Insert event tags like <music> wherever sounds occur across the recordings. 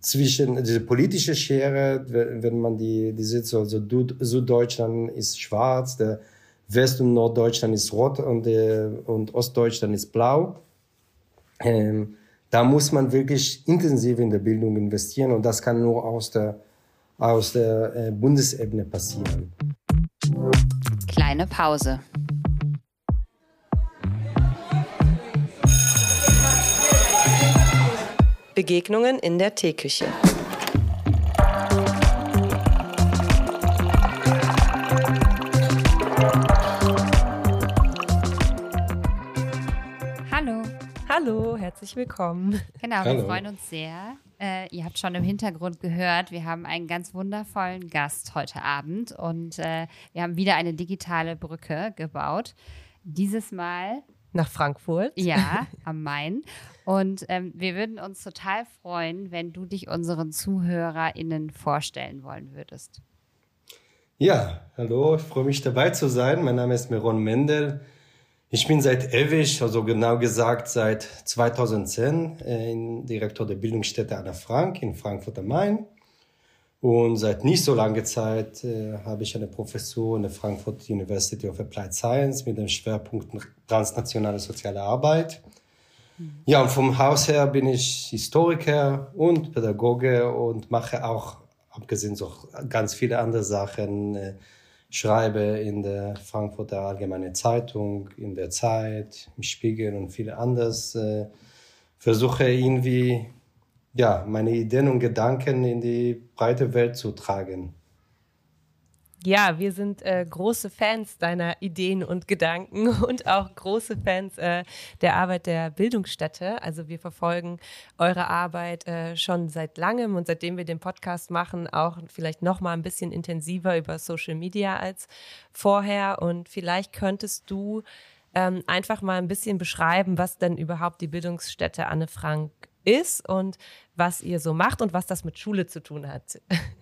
zwischen diese politische Schere, wenn man die, die sieht, so, also Süddeutschland ist schwarz, der West- und Norddeutschland ist rot und, der, und Ostdeutschland ist blau. Ähm, da muss man wirklich intensiv in der Bildung investieren und das kann nur aus der, aus der äh, Bundesebene passieren. Kleine Pause. Begegnungen in der Teeküche. Hallo. Hallo, herzlich willkommen. Genau, Hallo. wir freuen uns sehr. Äh, ihr habt schon im Hintergrund gehört, wir haben einen ganz wundervollen Gast heute Abend und äh, wir haben wieder eine digitale Brücke gebaut. Dieses Mal Nach Frankfurt. Ja, <laughs> am Main. Und ähm, wir würden uns total freuen, wenn du dich unseren ZuhörerInnen vorstellen wollen würdest. Ja, hallo, ich freue mich dabei zu sein. Mein Name ist Meron Mendel. Ich bin seit ewig, also genau gesagt seit 2010, äh, Direktor der Bildungsstätte Anna Frank in Frankfurt am Main. Und seit nicht so langer Zeit äh, habe ich eine Professur in der Frankfurt University of Applied Science mit dem Schwerpunkt transnationale soziale Arbeit. Ja, und vom Haus her bin ich Historiker und Pädagoge und mache auch, abgesehen so ganz viele andere Sachen, äh, schreibe in der Frankfurter Allgemeine Zeitung, in der Zeit, im Spiegel und viele anderes. Äh, versuche irgendwie ja, meine Ideen und Gedanken in die breite Welt zu tragen. Ja, wir sind äh, große Fans deiner Ideen und Gedanken <laughs> und auch große Fans äh, der Arbeit der Bildungsstätte. Also wir verfolgen eure Arbeit äh, schon seit langem und seitdem wir den Podcast machen, auch vielleicht noch mal ein bisschen intensiver über Social Media als vorher. Und vielleicht könntest du ähm, einfach mal ein bisschen beschreiben, was denn überhaupt die Bildungsstätte Anne Frank ist und was ihr so macht und was das mit Schule zu tun hat. <laughs>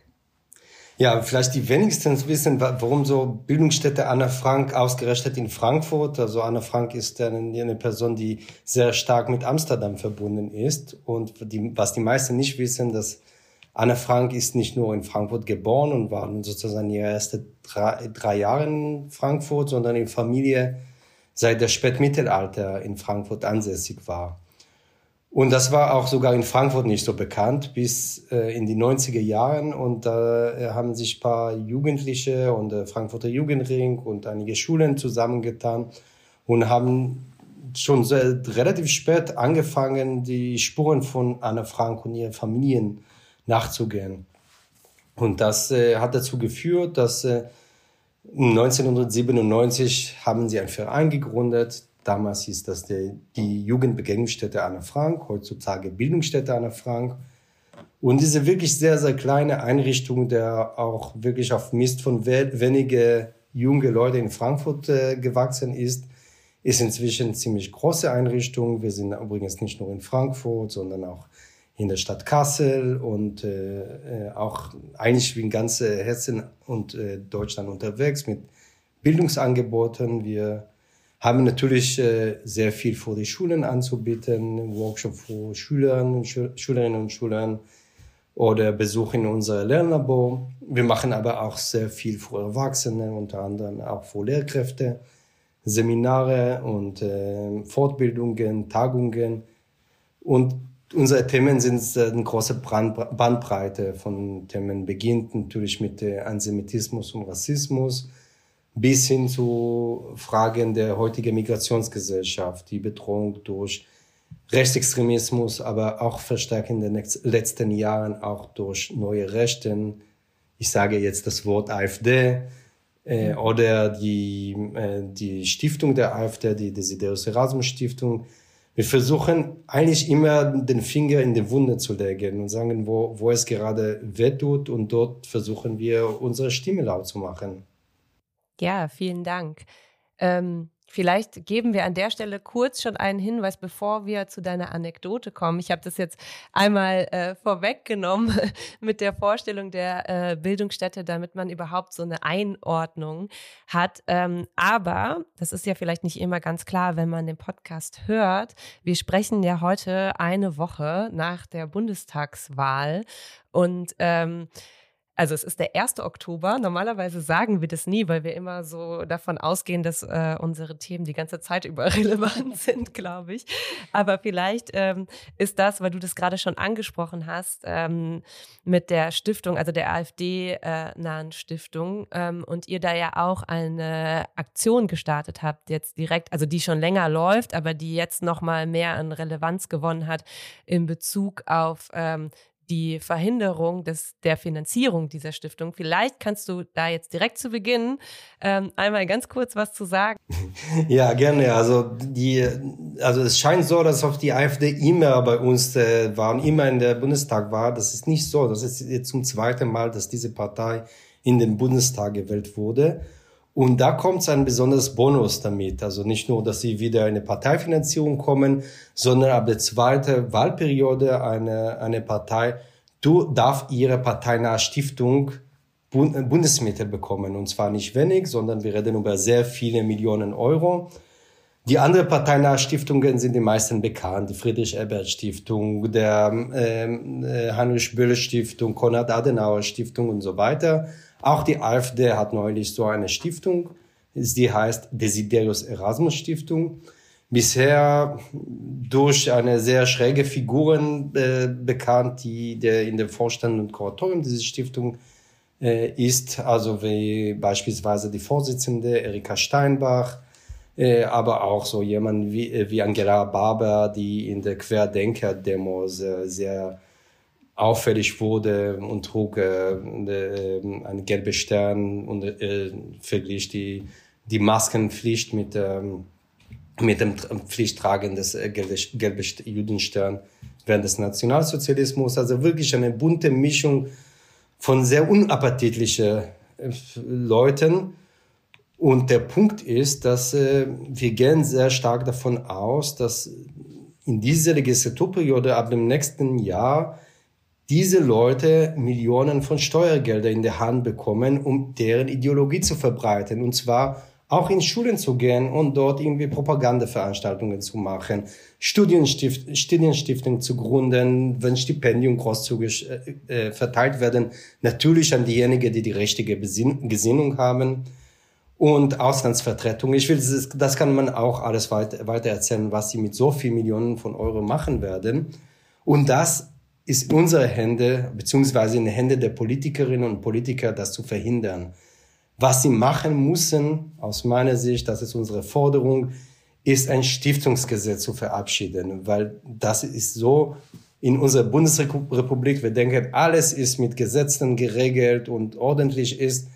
Ja, vielleicht die wenigsten wissen, warum so Bildungsstätte Anna Frank ausgerechnet in Frankfurt. Also Anna Frank ist eine, Person, die sehr stark mit Amsterdam verbunden ist. Und die, was die meisten nicht wissen, dass Anna Frank ist nicht nur in Frankfurt geboren und war sozusagen ihre ersten drei, drei Jahre in Frankfurt, sondern in Familie seit der Spätmittelalter in Frankfurt ansässig war. Und das war auch sogar in Frankfurt nicht so bekannt bis äh, in die 90er Jahren. Und da äh, haben sich paar Jugendliche und der Frankfurter Jugendring und einige Schulen zusammengetan und haben schon sehr, relativ spät angefangen, die Spuren von Anna Frank und ihren Familien nachzugehen. Und das äh, hat dazu geführt, dass äh, 1997 haben sie einen Verein gegründet, Damals hieß das die, die Jugendbegegnungsstätte Anne Frank, heutzutage Bildungsstätte Anne Frank. Und diese wirklich sehr, sehr kleine Einrichtung, der auch wirklich auf Mist von wenige junge Leute in Frankfurt äh, gewachsen ist, ist inzwischen ziemlich große Einrichtung. Wir sind übrigens nicht nur in Frankfurt, sondern auch in der Stadt Kassel und äh, äh auch eigentlich wie in ganz Hessen und äh, Deutschland unterwegs mit Bildungsangeboten. Wir haben natürlich äh, sehr viel vor die Schulen anzubieten, Workshop für Schülerinnen, Schülerinnen und Schüler oder Besuch in unser Lernlabor. Wir machen aber auch sehr viel für Erwachsene, unter anderem auch für Lehrkräfte, Seminare und äh, Fortbildungen, Tagungen. Und unsere Themen sind äh, eine große Bandbreite von Themen, beginnt natürlich mit äh, Antisemitismus und Rassismus, bis hin zu Fragen der heutigen Migrationsgesellschaft, die Bedrohung durch Rechtsextremismus, aber auch verstärkt in den letzten Jahren auch durch neue Rechten. Ich sage jetzt das Wort AfD äh, oder die, äh, die Stiftung der AfD, die Desiderius Erasmus Stiftung. Wir versuchen eigentlich immer den Finger in die Wunde zu legen und sagen, wo, wo es gerade wehtut und dort versuchen wir unsere Stimme laut zu machen. Ja, vielen Dank. Ähm, Vielleicht geben wir an der Stelle kurz schon einen Hinweis, bevor wir zu deiner Anekdote kommen. Ich habe das jetzt einmal äh, vorweggenommen <laughs> mit der Vorstellung der äh, Bildungsstätte, damit man überhaupt so eine Einordnung hat. Ähm, aber das ist ja vielleicht nicht immer ganz klar, wenn man den Podcast hört. Wir sprechen ja heute eine Woche nach der Bundestagswahl und ähm, also es ist der 1. Oktober. Normalerweise sagen wir das nie, weil wir immer so davon ausgehen, dass äh, unsere Themen die ganze Zeit über <laughs> relevant sind, glaube ich. Aber vielleicht ähm, ist das, weil du das gerade schon angesprochen hast, ähm, mit der Stiftung, also der AfD-nahen äh, Stiftung, ähm, und ihr da ja auch eine Aktion gestartet habt, jetzt direkt, also die schon länger läuft, aber die jetzt nochmal mehr an Relevanz gewonnen hat in Bezug auf ähm, die Verhinderung des, der Finanzierung dieser Stiftung. Vielleicht kannst du da jetzt direkt zu Beginn ähm, einmal ganz kurz was zu sagen. <laughs> Ja, gerne. Also die, also es scheint so, dass auf die AfD immer bei uns äh, waren, immer in der Bundestag war. Das ist nicht so. Das ist jetzt zum zweiten Mal, dass diese Partei in den Bundestag gewählt wurde. Und da kommt ein besonderes Bonus damit. Also nicht nur, dass sie wieder eine Parteifinanzierung kommen, sondern ab der zweiten Wahlperiode eine, eine Partei du darf ihre parteinahe Stiftung Bundesmittel bekommen. Und zwar nicht wenig, sondern wir reden über sehr viele Millionen Euro. Die anderen parteinahe Stiftungen sind die meisten bekannt. Die Friedrich-Ebert-Stiftung, der ähm, äh, Heinrich-Böll-Stiftung, Konrad-Adenauer-Stiftung und so weiter. Auch die AfD hat neulich so eine Stiftung, die heißt Desiderius Erasmus Stiftung. Bisher durch eine sehr schräge Figuren äh, bekannt, die der in dem Vorstand und Kuratorium dieser Stiftung äh, ist, also wie beispielsweise die Vorsitzende Erika Steinbach, äh, aber auch so jemand wie, äh, wie Angela Barber, die in der Querdenker-Demos äh, sehr auffällig wurde und trug äh, äh, einen gelben Stern und äh, verglich die, die Maskenpflicht mit, ähm, mit dem Pflichttragen des äh, gelben Judenstern während des Nationalsozialismus. Also wirklich eine bunte Mischung von sehr unappetitlichen äh, Leuten. Und der Punkt ist, dass äh, wir gehen sehr stark davon aus, dass in dieser Legislaturperiode ab dem nächsten Jahr diese Leute Millionen von Steuergeldern in der Hand bekommen, um deren Ideologie zu verbreiten. Und zwar auch in Schulen zu gehen und dort irgendwie Propagandaveranstaltungen zu machen, Studienstift, Studienstiftungen zu gründen, wenn Stipendien großzügig äh, äh, verteilt werden, natürlich an diejenigen, die die richtige Besinn Gesinnung haben und Auslandsvertretung. Ich will, das, kann man auch alles weiter, weiter erzählen, was sie mit so viel Millionen von Euro machen werden. Und das ist unsere Hände, beziehungsweise in den Händen der Politikerinnen und Politiker, das zu verhindern. Was sie machen müssen, aus meiner Sicht, das ist unsere Forderung, ist ein Stiftungsgesetz zu verabschieden, weil das ist so in unserer Bundesrepublik, wir denken, alles ist mit Gesetzen geregelt und ordentlich ist,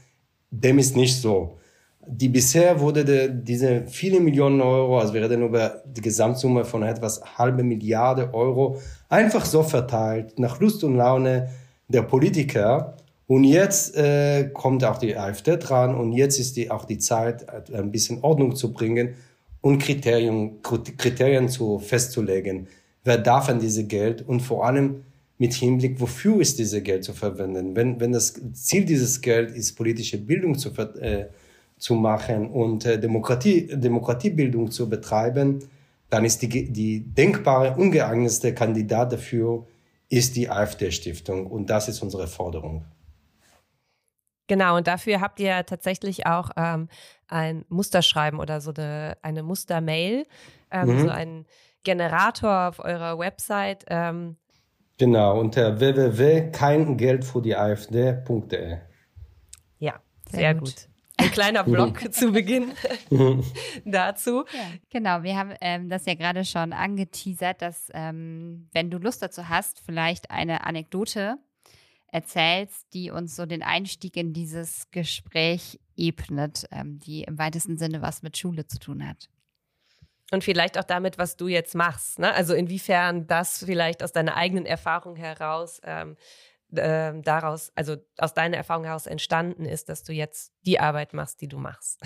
dem ist nicht so. Die bisher wurde de, diese viele Millionen Euro, also wir reden über die Gesamtsumme von etwas halbe Milliarde Euro, einfach so verteilt, nach Lust und Laune der Politiker. Und jetzt äh, kommt auch die AfD dran und jetzt ist die, auch die Zeit, ein bisschen Ordnung zu bringen und Kriterien, Kriterien zu festzulegen. Wer darf an diese Geld und vor allem mit Hinblick, wofür ist diese Geld zu verwenden? Wenn, wenn das Ziel dieses Geld ist, politische Bildung zu, äh, zu machen und äh, Demokratie, Demokratiebildung zu betreiben, dann ist die, die denkbare, ungeeignetste Kandidat dafür ist die AfD-Stiftung. Und das ist unsere Forderung. Genau, und dafür habt ihr tatsächlich auch ähm, ein Musterschreiben oder so eine, eine Mustermail, ähm, mhm. so einen Generator auf eurer Website. Ähm. Genau, unter www.keingeldfürdiefd.de. Ja, sehr, sehr gut. gut ein kleiner Blog zu Beginn dazu. Ja, genau, wir haben ähm, das ja gerade schon angeteasert, dass ähm, wenn du Lust dazu hast, vielleicht eine Anekdote erzählst, die uns so den Einstieg in dieses Gespräch ebnet, ähm, die im weitesten Sinne was mit Schule zu tun hat. Und vielleicht auch damit, was du jetzt machst. Ne? Also inwiefern das vielleicht aus deiner eigenen Erfahrung heraus ähm, äh, daraus, also aus deiner Erfahrung heraus entstanden ist, dass du jetzt die Arbeit machst, die du machst?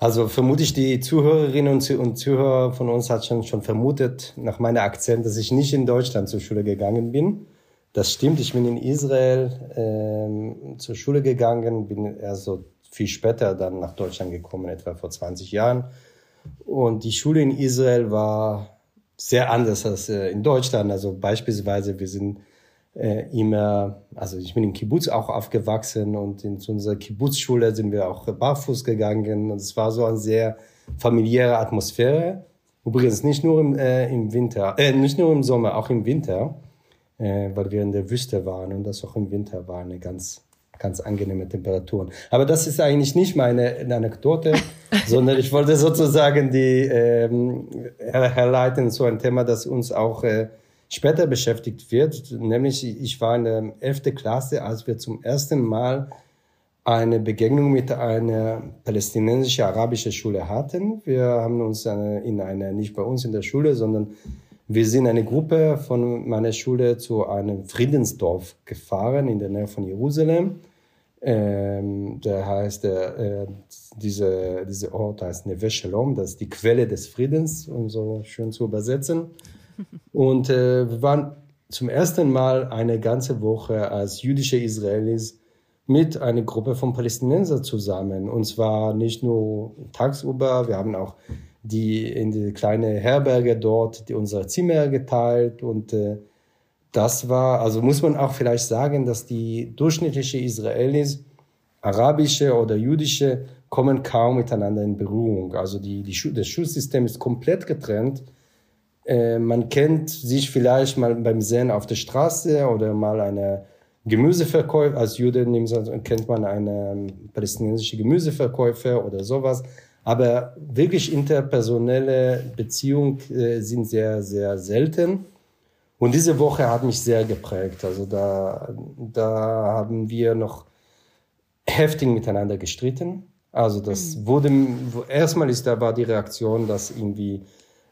Also vermutlich die Zuhörerinnen und Zuhörer von uns hat schon, schon vermutet nach meiner Akzent, dass ich nicht in Deutschland zur Schule gegangen bin. Das stimmt, ich bin in Israel ähm, zur Schule gegangen, bin erst so viel später dann nach Deutschland gekommen, etwa vor 20 Jahren. Und die Schule in Israel war sehr anders als äh, in Deutschland. Also beispielsweise, wir sind äh, immer, also ich bin im Kibbutz auch aufgewachsen und in unserer Kibbutzschule sind wir auch barfuß gegangen und es war so eine sehr familiäre Atmosphäre. Übrigens nicht nur im, äh, im Winter, äh, nicht nur im Sommer, auch im Winter, äh, weil wir in der Wüste waren und das auch im Winter war eine ganz ganz angenehme Temperaturen. Aber das ist eigentlich nicht meine Anekdote, <laughs> sondern ich wollte sozusagen die ähm, herleiten zu einem Thema, das uns auch äh, später beschäftigt wird. Nämlich, ich war in der 11. Klasse, als wir zum ersten Mal eine Begegnung mit einer palästinensischen arabischen Schule hatten. Wir haben uns in einer, nicht bei uns in der Schule, sondern wir sind eine Gruppe von meiner Schule zu einem Friedensdorf gefahren in der Nähe von Jerusalem. Ähm, der heißt, äh, diese, diese Ort heißt Neve Shalom, das ist die Quelle des Friedens, um so schön zu übersetzen. Und äh, wir waren zum ersten Mal eine ganze Woche als jüdische Israelis mit einer Gruppe von Palästinensern zusammen. Und zwar nicht nur tagsüber, wir haben auch die in die kleine Herberge dort die unsere Zimmer geteilt und äh, das war, also muss man auch vielleicht sagen, dass die durchschnittliche Israelis, arabische oder jüdische, kommen kaum miteinander in Berührung. Also die, die, das Schulsystem ist komplett getrennt äh, man kennt sich vielleicht mal beim Sehen auf der Straße oder mal eine Gemüseverkäufer, als Jude kennt man eine palästinensische Gemüseverkäufer oder sowas. Aber wirklich interpersonelle Beziehungen äh, sind sehr, sehr selten. Und diese Woche hat mich sehr geprägt. Also da, da haben wir noch heftig miteinander gestritten. Also das mhm. wurde, erstmal ist da war die Reaktion, dass irgendwie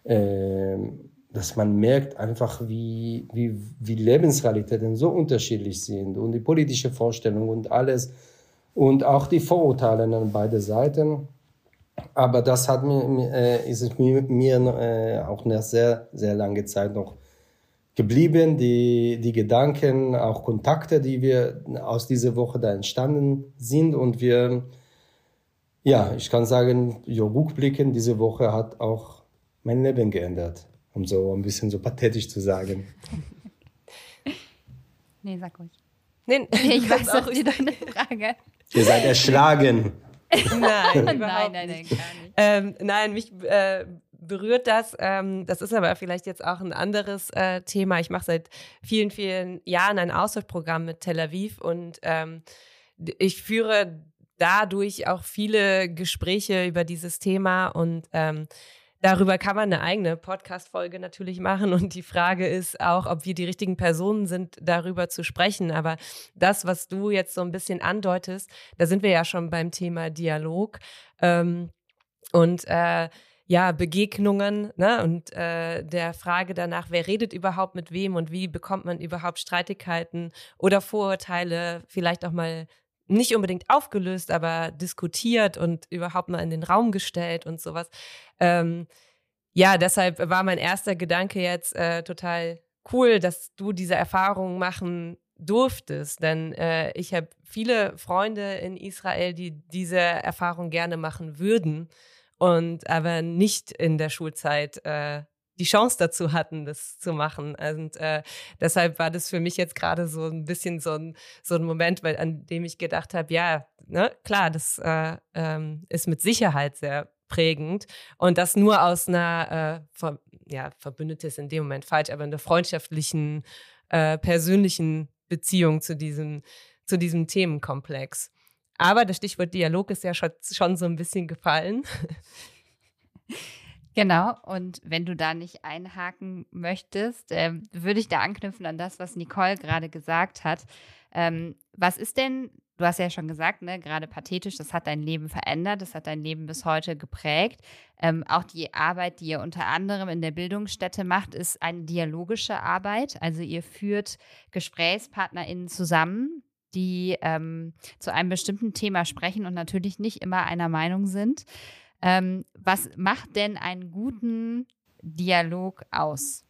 ähm, dass man merkt einfach, wie, wie, wie Lebensrealitäten so unterschiedlich sind und die politische Vorstellung und alles und auch die Vorurteile an beide Seiten. Aber das hat mir, äh, ist mir, mir äh, auch eine sehr, sehr lange Zeit noch geblieben. Die, die Gedanken, auch Kontakte, die wir aus dieser Woche da entstanden sind. Und wir, ja, ich kann sagen, rückblickend, diese Woche hat auch mein Leben geändert, um so ein bisschen so pathetisch zu sagen. <laughs> nee, sag ruhig. Nee, <laughs> ich weiß auch wieder eine Frage. Ihr seid erschlagen. <laughs> nein, nein, nein, nein, gar nicht. Ähm, nein, mich äh, berührt das. Ähm, das ist aber vielleicht jetzt auch ein anderes äh, Thema. Ich mache seit vielen, vielen Jahren ein Austauschprogramm mit Tel Aviv und ähm, ich führe dadurch auch viele Gespräche über dieses Thema und ähm, Darüber kann man eine eigene Podcast-Folge natürlich machen. Und die Frage ist auch, ob wir die richtigen Personen sind, darüber zu sprechen. Aber das, was du jetzt so ein bisschen andeutest, da sind wir ja schon beim Thema Dialog. Ähm, und äh, ja, Begegnungen ne? und äh, der Frage danach, wer redet überhaupt mit wem und wie bekommt man überhaupt Streitigkeiten oder Vorurteile vielleicht auch mal nicht unbedingt aufgelöst, aber diskutiert und überhaupt mal in den Raum gestellt und sowas. Ähm, ja, deshalb war mein erster Gedanke jetzt äh, total cool, dass du diese Erfahrung machen durftest, denn äh, ich habe viele Freunde in Israel, die diese Erfahrung gerne machen würden und aber nicht in der Schulzeit äh, die Chance dazu hatten, das zu machen. Und äh, deshalb war das für mich jetzt gerade so ein bisschen so ein, so ein Moment, weil, an dem ich gedacht habe, ja, ne, klar, das äh, ähm, ist mit Sicherheit sehr prägend und das nur aus einer, äh, ver ja, Verbündete ist in dem Moment falsch, aber einer freundschaftlichen, äh, persönlichen Beziehung zu diesem, zu diesem Themenkomplex. Aber das Stichwort Dialog ist ja schon, schon so ein bisschen gefallen. <laughs> Genau, und wenn du da nicht einhaken möchtest, ähm, würde ich da anknüpfen an das, was Nicole gerade gesagt hat. Ähm, was ist denn, du hast ja schon gesagt, ne, gerade pathetisch, das hat dein Leben verändert, das hat dein Leben bis heute geprägt. Ähm, auch die Arbeit, die ihr unter anderem in der Bildungsstätte macht, ist eine dialogische Arbeit. Also ihr führt GesprächspartnerInnen zusammen, die ähm, zu einem bestimmten Thema sprechen und natürlich nicht immer einer Meinung sind. Ähm, was macht denn einen guten Dialog aus?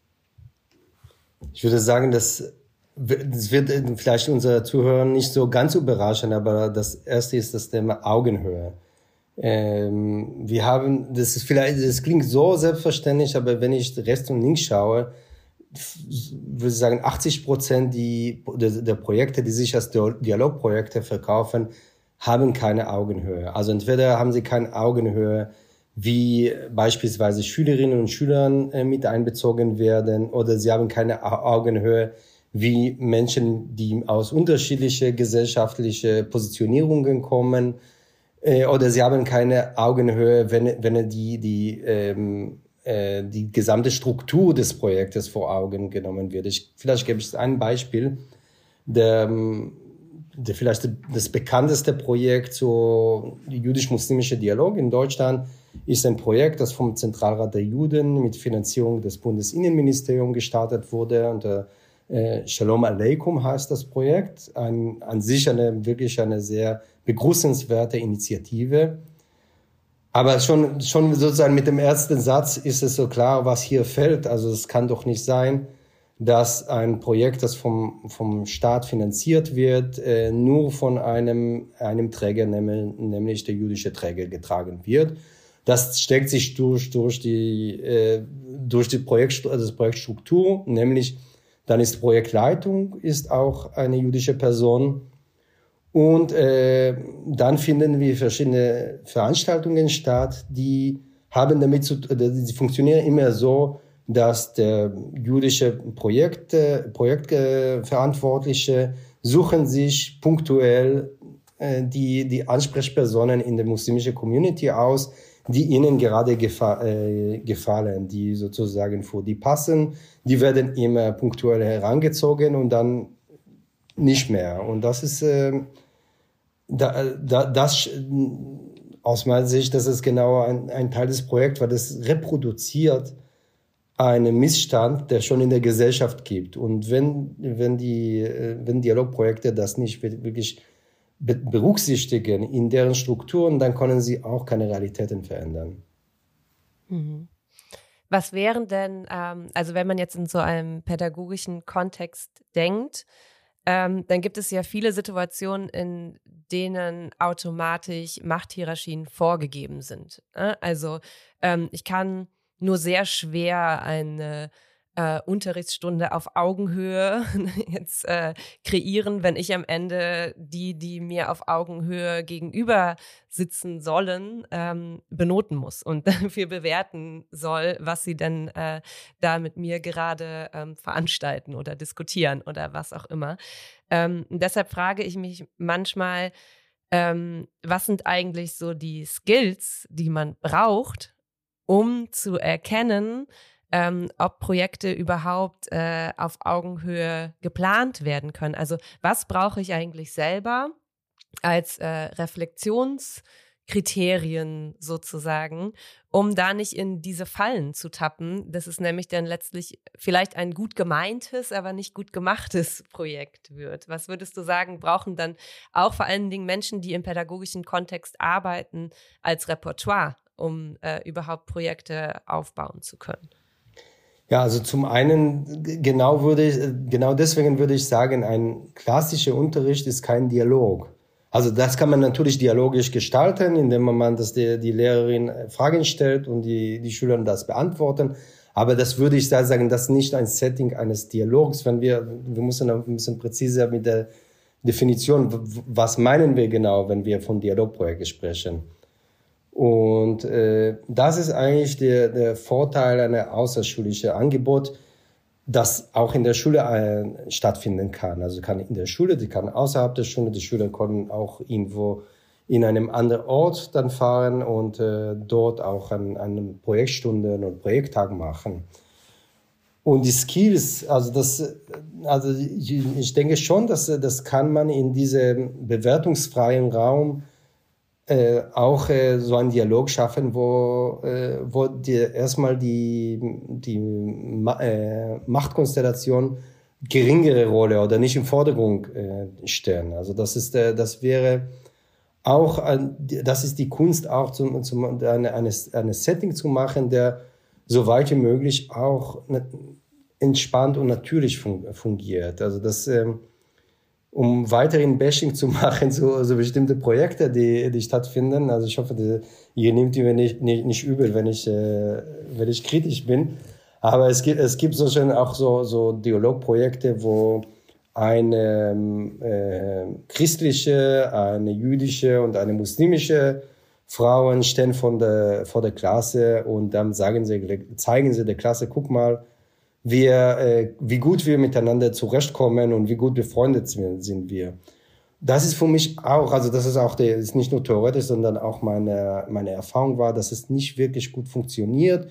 Ich würde sagen, dass das wird vielleicht unsere Zuhörer nicht so ganz überraschen, aber das erste ist das Thema Augenhöhe. Ähm, wir haben, das ist vielleicht, das klingt so selbstverständlich, aber wenn ich rechts und links schaue, würde ich sagen, 80 Prozent die, der, der Projekte, die sich als Dialogprojekte verkaufen, haben keine Augenhöhe. Also entweder haben sie keine Augenhöhe, wie beispielsweise Schülerinnen und Schüler äh, mit einbezogen werden, oder sie haben keine Augenhöhe, wie Menschen, die aus unterschiedlichen gesellschaftlichen Positionierungen kommen, äh, oder sie haben keine Augenhöhe, wenn, wenn die, die, ähm, äh, die gesamte Struktur des Projektes vor Augen genommen wird. Ich, vielleicht gebe ich ein Beispiel. Der, ähm, der vielleicht das bekannteste Projekt so jüdisch-muslimische Dialog in Deutschland ist ein Projekt, das vom Zentralrat der Juden mit Finanzierung des Bundesinnenministeriums gestartet wurde. Und äh, Shalom Aleikum heißt das Projekt. Ein, an sich eine wirklich eine sehr begrüßenswerte Initiative. Aber schon, schon sozusagen mit dem ersten Satz ist es so klar, was hier fällt. Also es kann doch nicht sein, dass ein Projekt, das vom, vom Staat finanziert wird, äh, nur von einem, einem Träger, nämlich der jüdische Träger, getragen wird. Das steckt sich durch, durch die, äh, durch die Projekt, also das Projektstruktur, nämlich dann ist Projektleitung ist auch eine jüdische Person. Und äh, dann finden wir verschiedene Veranstaltungen statt, die haben damit zu, die funktionieren immer so, dass der jüdische Projekt, Projektverantwortliche suchen sich punktuell äh, die, die Ansprechpersonen in der muslimischen Community aus, die ihnen gerade gefa äh, gefallen, die sozusagen vor die passen. Die werden immer punktuell herangezogen und dann nicht mehr. Und das ist äh, da, da, das aus meiner Sicht, das ist genau ein, ein Teil des Projekts, weil das reproduziert einen Missstand, der schon in der Gesellschaft gibt. Und wenn, wenn die, äh, wenn Dialogprojekte das nicht wirklich berücksichtigen in deren Strukturen, dann können sie auch keine Realitäten verändern. Mhm. Was wären denn, ähm, also wenn man jetzt in so einem pädagogischen Kontext denkt, ähm, dann gibt es ja viele Situationen, in denen automatisch Machthierarchien vorgegeben sind. Ne? Also ähm, ich kann nur sehr schwer eine äh, Unterrichtsstunde auf Augenhöhe <laughs> jetzt äh, kreieren, wenn ich am Ende die, die mir auf Augenhöhe gegenüber sitzen sollen, ähm, benoten muss und <laughs> dafür bewerten soll, was sie denn äh, da mit mir gerade ähm, veranstalten oder diskutieren oder was auch immer. Ähm, deshalb frage ich mich manchmal, ähm, was sind eigentlich so die Skills, die man braucht, um zu erkennen, ähm, ob Projekte überhaupt äh, auf Augenhöhe geplant werden können. Also was brauche ich eigentlich selber als äh, Reflexionskriterien sozusagen, um da nicht in diese Fallen zu tappen. Das ist nämlich dann letztlich vielleicht ein gut gemeintes, aber nicht gut gemachtes Projekt wird. Was würdest du sagen, brauchen dann auch vor allen Dingen Menschen, die im pädagogischen Kontext arbeiten, als Repertoire, um äh, überhaupt Projekte aufbauen zu können? Ja, also zum einen, genau würde ich, genau deswegen würde ich sagen, ein klassischer Unterricht ist kein Dialog. Also das kann man natürlich dialogisch gestalten, indem man dass die, die Lehrerin Fragen stellt und die, die Schüler das beantworten. Aber das würde ich sagen, das ist nicht ein Setting eines Dialogs. Wenn wir, wir müssen ein bisschen präziser mit der Definition, was meinen wir genau, wenn wir von Dialogprojekten sprechen. Und äh, das ist eigentlich der, der Vorteil einer außerschulischen Angebot, das auch in der Schule äh, stattfinden kann. Also kann in der Schule, die kann außerhalb der Schule, die Schüler können auch irgendwo in einem anderen Ort dann fahren und äh, dort auch an, an Projektstunden und Projekttag machen. Und die Skills, also das, also ich, denke schon, dass das kann man in diesem bewertungsfreien Raum äh, auch äh, so einen Dialog schaffen, wo, äh, wo dir erstmal die, die Ma äh, Machtkonstellation geringere Rolle oder nicht im Vordergrund äh, stellen. Also das ist, äh, das wäre auch, das ist die Kunst, auch zum, zum eine, eine, eine Setting zu machen, der so weit wie möglich auch entspannt und natürlich fungiert. Also das, ähm, um weiterhin Bashing zu <laughs> machen, so, so bestimmte Projekte, die, die stattfinden. Also ich hoffe, die, ihr nehmt die mir nicht, nicht, nicht übel, wenn ich, äh, wenn ich kritisch bin. Aber es gibt, es gibt so schon auch so, so Dialogprojekte, wo eine äh, christliche, eine jüdische und eine muslimische Frauen stehen von der, vor der Klasse und dann sagen sie, zeigen sie der Klasse, guck mal, wir, äh, wie gut wir miteinander zurechtkommen und wie gut befreundet sind wir. Das ist für mich auch, also das ist auch der, ist nicht nur theoretisch, sondern auch meine, meine Erfahrung war, dass es nicht wirklich gut funktioniert.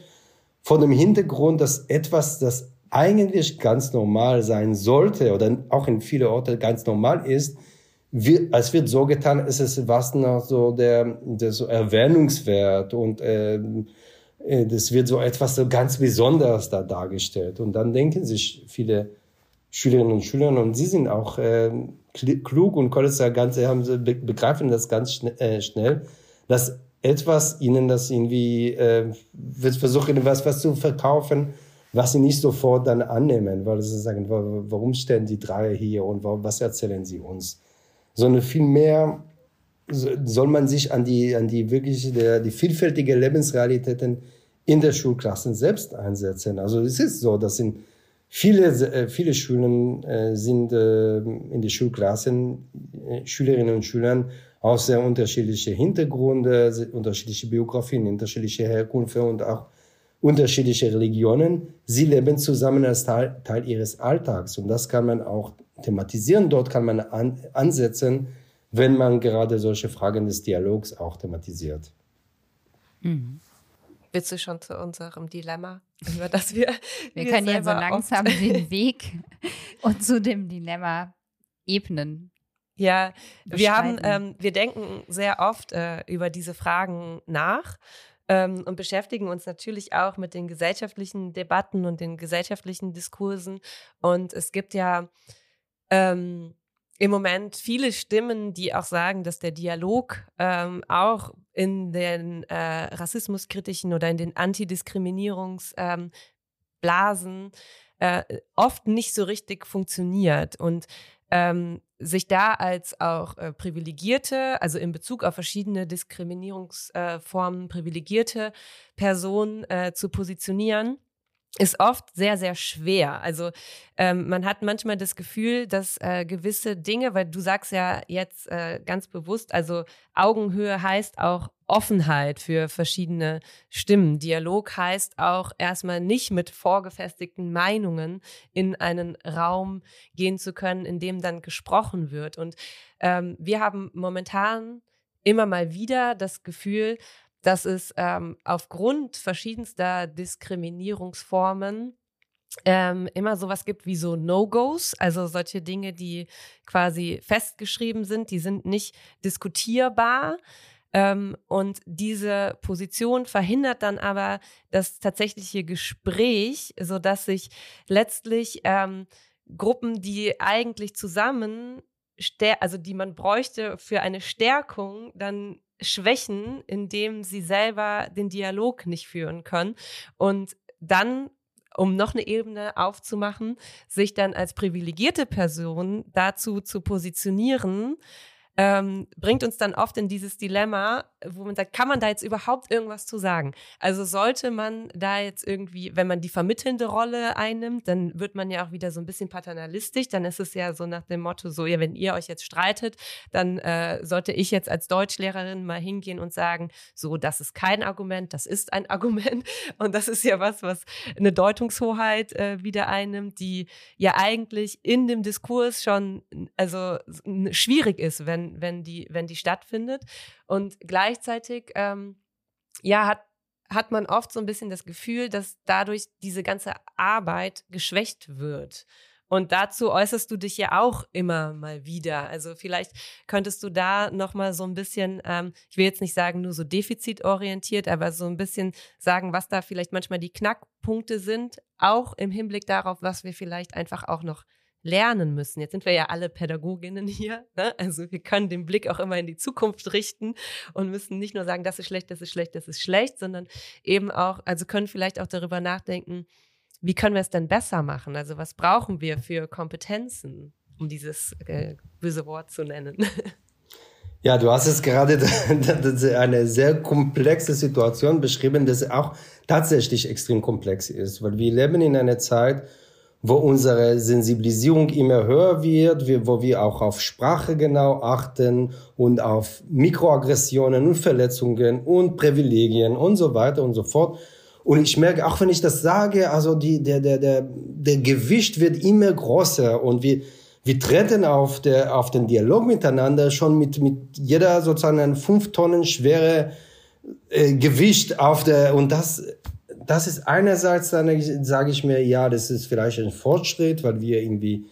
Vor dem Hintergrund, dass etwas, das eigentlich ganz normal sein sollte oder auch in viele Orte ganz normal ist, wir, es wird so getan, es ist was noch so der, der so Erwähnungswert und äh, das wird so etwas so ganz Besonderes da dargestellt. Und dann denken sich viele Schülerinnen und Schüler, und sie sind auch äh, klug und können ja ganz, haben, begreifen das ganz schn äh, schnell, dass etwas ihnen das irgendwie, äh, wird versuchen, was, was zu verkaufen, was sie nicht sofort dann annehmen, weil sie sagen, warum stellen die drei hier und was erzählen sie uns? Sondern vielmehr soll man sich an die, an die wirklich, der, die vielfältige Lebensrealitäten in der Schulklassen selbst einsetzen. Also es ist so, dass in viele, äh, viele Schulen äh, sind äh, in die Schulklassen Schülerinnen und Schülern aus sehr unterschiedliche Hintergründe, unterschiedliche Biografien, unterschiedliche Herkünfte und auch unterschiedliche Religionen. Sie leben zusammen als Teil, Teil ihres Alltags. Und das kann man auch thematisieren. Dort kann man an, ansetzen, wenn man gerade solche Fragen des Dialogs auch thematisiert. Mhm. Willst du schon zu unserem Dilemma, über das wir. Wir, wir können ja so langsam <laughs> den Weg und zu dem Dilemma ebnen. Ja, wir haben, ähm, wir denken sehr oft äh, über diese Fragen nach ähm, und beschäftigen uns natürlich auch mit den gesellschaftlichen Debatten und den gesellschaftlichen Diskursen. Und es gibt ja ähm, im Moment viele Stimmen, die auch sagen, dass der Dialog ähm, auch in den äh, rassismuskritischen oder in den Antidiskriminierungsblasen ähm, äh, oft nicht so richtig funktioniert. Und ähm, sich da als auch äh, privilegierte, also in Bezug auf verschiedene Diskriminierungsformen äh, privilegierte Personen äh, zu positionieren ist oft sehr, sehr schwer. Also ähm, man hat manchmal das Gefühl, dass äh, gewisse Dinge, weil du sagst ja jetzt äh, ganz bewusst, also Augenhöhe heißt auch Offenheit für verschiedene Stimmen. Dialog heißt auch erstmal nicht mit vorgefestigten Meinungen in einen Raum gehen zu können, in dem dann gesprochen wird. Und ähm, wir haben momentan immer mal wieder das Gefühl, dass es ähm, aufgrund verschiedenster Diskriminierungsformen ähm, immer sowas gibt wie so No-Gos, also solche Dinge, die quasi festgeschrieben sind, die sind nicht diskutierbar. Ähm, und diese Position verhindert dann aber das tatsächliche Gespräch, sodass sich letztlich ähm, Gruppen, die eigentlich zusammen, also die man bräuchte für eine Stärkung, dann schwächen, indem sie selber den Dialog nicht führen können. Und dann um noch eine Ebene aufzumachen, sich dann als privilegierte Person dazu zu positionieren, ähm, bringt uns dann oft in dieses Dilemma, wo man sagt, kann man da jetzt überhaupt irgendwas zu sagen? Also sollte man da jetzt irgendwie, wenn man die vermittelnde Rolle einnimmt, dann wird man ja auch wieder so ein bisschen paternalistisch. Dann ist es ja so nach dem Motto, so, ja, wenn ihr euch jetzt streitet, dann äh, sollte ich jetzt als Deutschlehrerin mal hingehen und sagen, so, das ist kein Argument, das ist ein <laughs> Argument. Und das ist ja was, was eine Deutungshoheit äh, wieder einnimmt, die ja eigentlich in dem Diskurs schon, also schwierig ist, wenn wenn, die, wenn die stattfindet. Und gleichzeitig, ähm, ja, hat, hat man oft so ein bisschen das Gefühl, dass dadurch diese ganze Arbeit geschwächt wird. Und dazu äußerst du dich ja auch immer mal wieder. Also vielleicht könntest du da noch mal so ein bisschen, ähm, ich will jetzt nicht sagen nur so defizitorientiert, aber so ein bisschen sagen, was da vielleicht manchmal die Knackpunkte sind, auch im Hinblick darauf, was wir vielleicht einfach auch noch lernen müssen. Jetzt sind wir ja alle Pädagoginnen hier, ne? also wir können den Blick auch immer in die Zukunft richten und müssen nicht nur sagen, das ist schlecht, das ist schlecht, das ist schlecht, sondern eben auch, also können vielleicht auch darüber nachdenken, wie können wir es denn besser machen? Also was brauchen wir für Kompetenzen, um dieses äh, böse Wort zu nennen? Ja, du hast es gerade <laughs> eine sehr komplexe Situation beschrieben, das auch tatsächlich extrem komplex ist, weil wir leben in einer Zeit, wo unsere Sensibilisierung immer höher wird, wo wir auch auf Sprache genau achten und auf Mikroaggressionen und Verletzungen und Privilegien und so weiter und so fort. Und ich merke, auch wenn ich das sage, also die, der, der, der, der Gewicht wird immer größer und wir, wir treten auf, der, auf den Dialog miteinander schon mit, mit jeder sozusagen fünf Tonnen schwere äh, Gewicht auf der, und das, das ist einerseits, dann sage ich mir, ja, das ist vielleicht ein Fortschritt, weil wir irgendwie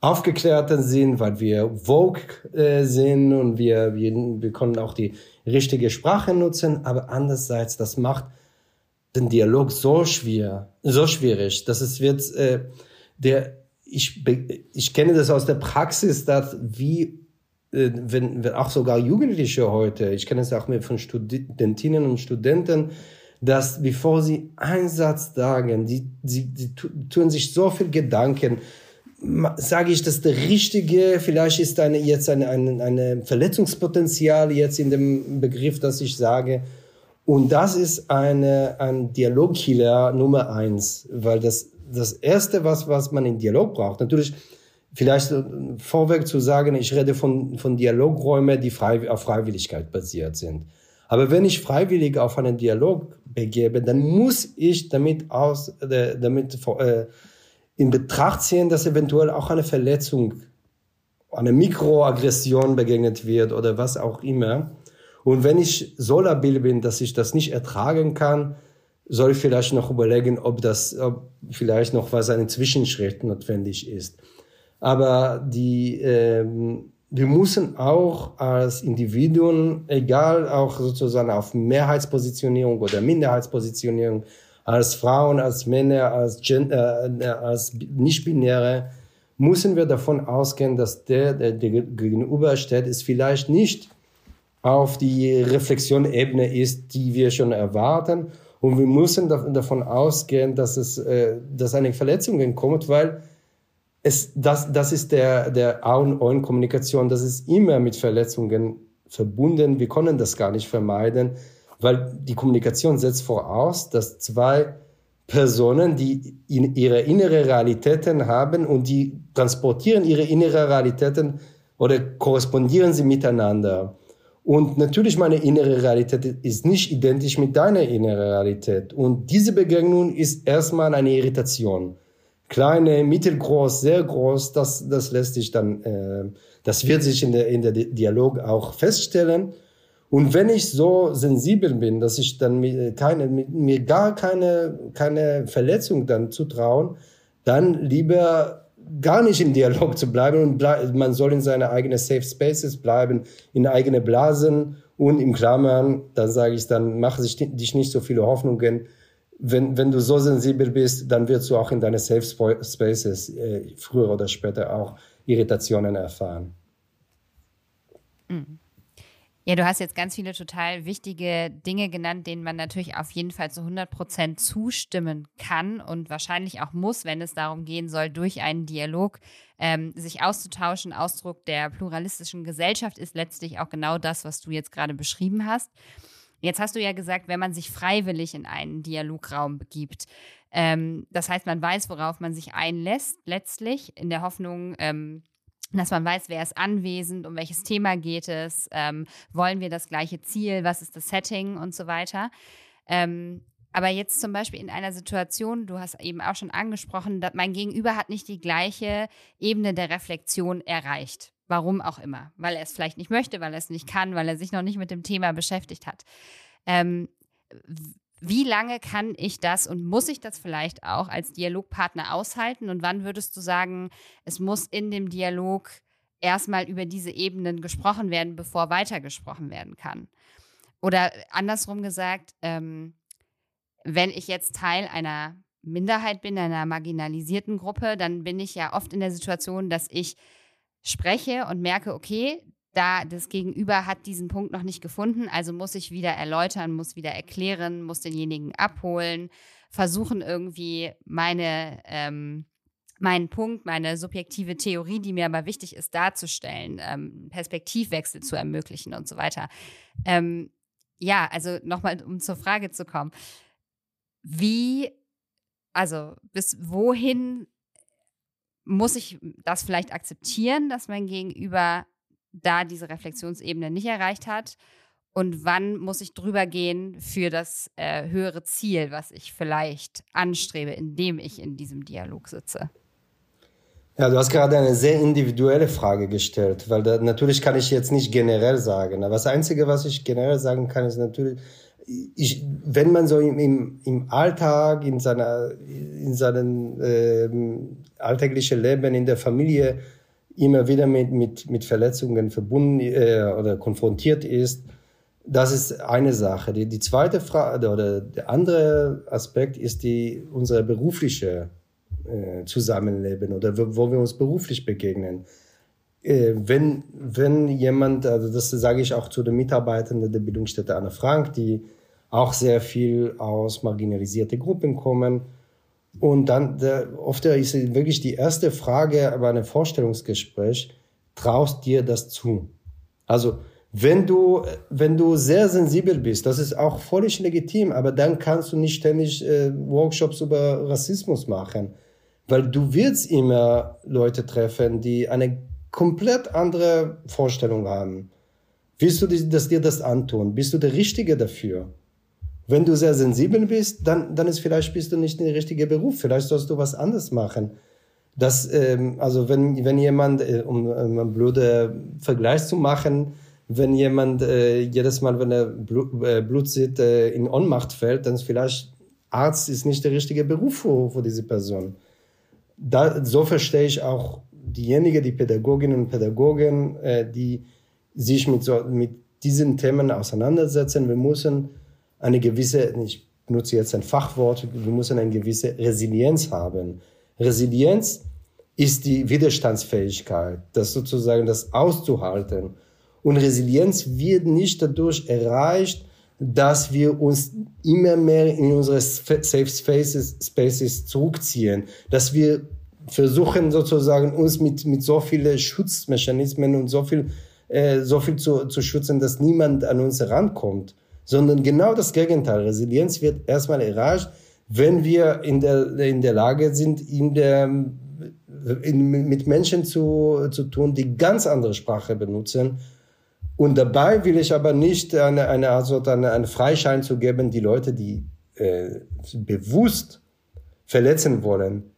aufgeklärter sind, weil wir Vogue äh, sind und wir, wir, wir können auch die richtige Sprache nutzen, aber andererseits, das macht den Dialog so schwer, so schwierig, dass es wird, äh, der, ich, ich kenne das aus der Praxis, dass wie, äh, wenn, wenn auch sogar Jugendliche heute, ich kenne es auch mehr von Studentinnen und Studenten, dass bevor sie einen Satz sagen, die, die, die tun sich so viel Gedanken, sage ich das der richtige, vielleicht ist eine, jetzt eine, eine, eine Verletzungspotenzial jetzt in dem Begriff, dass ich sage, und das ist eine, ein Dialogkiller Nummer eins, weil das, das erste, was, was man in Dialog braucht, natürlich, vielleicht vorweg zu sagen, ich rede von, von Dialogräumen, die frei, auf Freiwilligkeit basiert sind. Aber wenn ich freiwillig auf einen Dialog begebe, dann muss ich damit aus, äh, damit äh, in Betracht ziehen, dass eventuell auch eine Verletzung, eine Mikroaggression begegnet wird oder was auch immer. Und wenn ich so labil bin, dass ich das nicht ertragen kann, soll ich vielleicht noch überlegen, ob das, ob vielleicht noch was ein Zwischenschritt notwendig ist. Aber die, ähm, wir müssen auch als Individuen, egal auch sozusagen auf Mehrheitspositionierung oder Minderheitspositionierung, als Frauen, als Männer, als, Gender, äh, als Nicht-Binäre, müssen wir davon ausgehen, dass der, der, der gegenübersteht, ist vielleicht nicht auf die Reflexionebene ist, die wir schon erwarten. Und wir müssen davon ausgehen, dass es, äh, dass eine Verletzung kommt, weil es, das, das ist der, der A und O in Kommunikation. Das ist immer mit Verletzungen verbunden. Wir können das gar nicht vermeiden, weil die Kommunikation setzt voraus, dass zwei Personen, die in ihre innere Realitäten haben und die transportieren ihre innere Realitäten oder korrespondieren sie miteinander. Und natürlich meine innere Realität ist nicht identisch mit deiner inneren Realität. Und diese Begegnung ist erstmal eine Irritation. Kleine, mittelgroß, sehr groß, das, das lässt sich dann, äh, das wird sich in der, in der Dialog auch feststellen. Und wenn ich so sensibel bin, dass ich dann mir, keine, mir gar keine, keine Verletzung dann zutrauen, dann lieber gar nicht im Dialog zu bleiben und ble man soll in seine eigenen Safe Spaces bleiben, in eigene Blasen und im Klammern, dann sage ich, dann mach dich nicht so viele Hoffnungen. Wenn, wenn du so sensibel bist, dann wirst du auch in deine Safe Spaces äh, früher oder später auch Irritationen erfahren. Mhm. Ja, du hast jetzt ganz viele total wichtige Dinge genannt, denen man natürlich auf jeden Fall zu 100 Prozent zustimmen kann und wahrscheinlich auch muss, wenn es darum gehen soll, durch einen Dialog ähm, sich auszutauschen. Ausdruck der pluralistischen Gesellschaft ist letztlich auch genau das, was du jetzt gerade beschrieben hast. Jetzt hast du ja gesagt, wenn man sich freiwillig in einen Dialograum begibt, ähm, das heißt, man weiß, worauf man sich einlässt, letztlich in der Hoffnung, ähm, dass man weiß, wer ist anwesend, um welches Thema geht es, ähm, wollen wir das gleiche Ziel, was ist das Setting und so weiter. Ähm, aber jetzt zum Beispiel in einer Situation, du hast eben auch schon angesprochen, dass mein Gegenüber hat nicht die gleiche Ebene der Reflexion erreicht. Warum auch immer. Weil er es vielleicht nicht möchte, weil er es nicht kann, weil er sich noch nicht mit dem Thema beschäftigt hat. Ähm, wie lange kann ich das und muss ich das vielleicht auch als Dialogpartner aushalten? Und wann würdest du sagen, es muss in dem Dialog erstmal über diese Ebenen gesprochen werden, bevor weitergesprochen werden kann? Oder andersrum gesagt, ähm, wenn ich jetzt Teil einer Minderheit bin, einer marginalisierten Gruppe, dann bin ich ja oft in der Situation, dass ich spreche und merke, okay, da das Gegenüber hat diesen Punkt noch nicht gefunden, also muss ich wieder erläutern, muss wieder erklären, muss denjenigen abholen, versuchen irgendwie meine ähm, meinen Punkt, meine subjektive Theorie, die mir aber wichtig ist, darzustellen, ähm, Perspektivwechsel zu ermöglichen und so weiter. Ähm, ja, also nochmal, um zur Frage zu kommen. Wie, also bis wohin muss ich das vielleicht akzeptieren, dass mein Gegenüber da diese Reflexionsebene nicht erreicht hat? Und wann muss ich drüber gehen für das äh, höhere Ziel, was ich vielleicht anstrebe, indem ich in diesem Dialog sitze? Ja, du hast gerade eine sehr individuelle Frage gestellt, weil da, natürlich kann ich jetzt nicht generell sagen. Aber das Einzige, was ich generell sagen kann, ist natürlich, ich, wenn man so im, im, Alltag, in seiner, in seinem äh, alltäglichen Leben, in der Familie immer wieder mit, mit, mit Verletzungen verbunden äh, oder konfrontiert ist, das ist eine Sache. Die, die zweite Frage oder der andere Aspekt ist die, unsere berufliche äh, zusammenleben oder wo wir uns beruflich begegnen. Äh, wenn, wenn jemand, also das sage ich auch zu den Mitarbeitern der Bildungsstätte Anne Frank, die auch sehr viel aus marginalisierten Gruppen kommen. Und dann, der, oft ist wirklich die erste Frage bei einem Vorstellungsgespräch, traust dir das zu? Also, wenn du, wenn du sehr sensibel bist, das ist auch völlig legitim, aber dann kannst du nicht ständig äh, Workshops über Rassismus machen weil du wirst immer Leute treffen, die eine komplett andere Vorstellung haben. Willst du, dass dir das antun? Bist du der Richtige dafür? Wenn du sehr sensibel bist, dann, dann ist vielleicht bist du nicht der richtige Beruf. Vielleicht sollst du was anderes machen. Das, ähm, also wenn, wenn jemand, äh, um, einen blöden Vergleich zu machen, wenn jemand äh, jedes Mal, wenn er Blut, äh, Blut sieht, äh, in Ohnmacht fällt, dann ist vielleicht Arzt ist nicht der richtige Beruf für, für diese Person da, so verstehe ich auch diejenigen, die Pädagoginnen und Pädagogen, äh, die sich mit, so, mit diesen Themen auseinandersetzen. Wir müssen eine gewisse, ich benutze jetzt ein Fachwort, wir müssen eine gewisse Resilienz haben. Resilienz ist die Widerstandsfähigkeit, das sozusagen das auszuhalten. Und Resilienz wird nicht dadurch erreicht, dass wir uns immer mehr in unsere Safe Spaces, Spaces zurückziehen, dass wir versuchen sozusagen uns mit, mit so vielen Schutzmechanismen und so viel, äh, so viel zu, zu schützen, dass niemand an uns herankommt, sondern genau das Gegenteil. Resilienz wird erstmal erreicht, wenn wir in der, in der Lage sind, in der, in, mit Menschen zu, zu tun, die ganz andere Sprache benutzen und dabei will ich aber nicht eine, eine, also eine, eine Freischein zu geben, die Leute, die äh, bewusst verletzen wollen,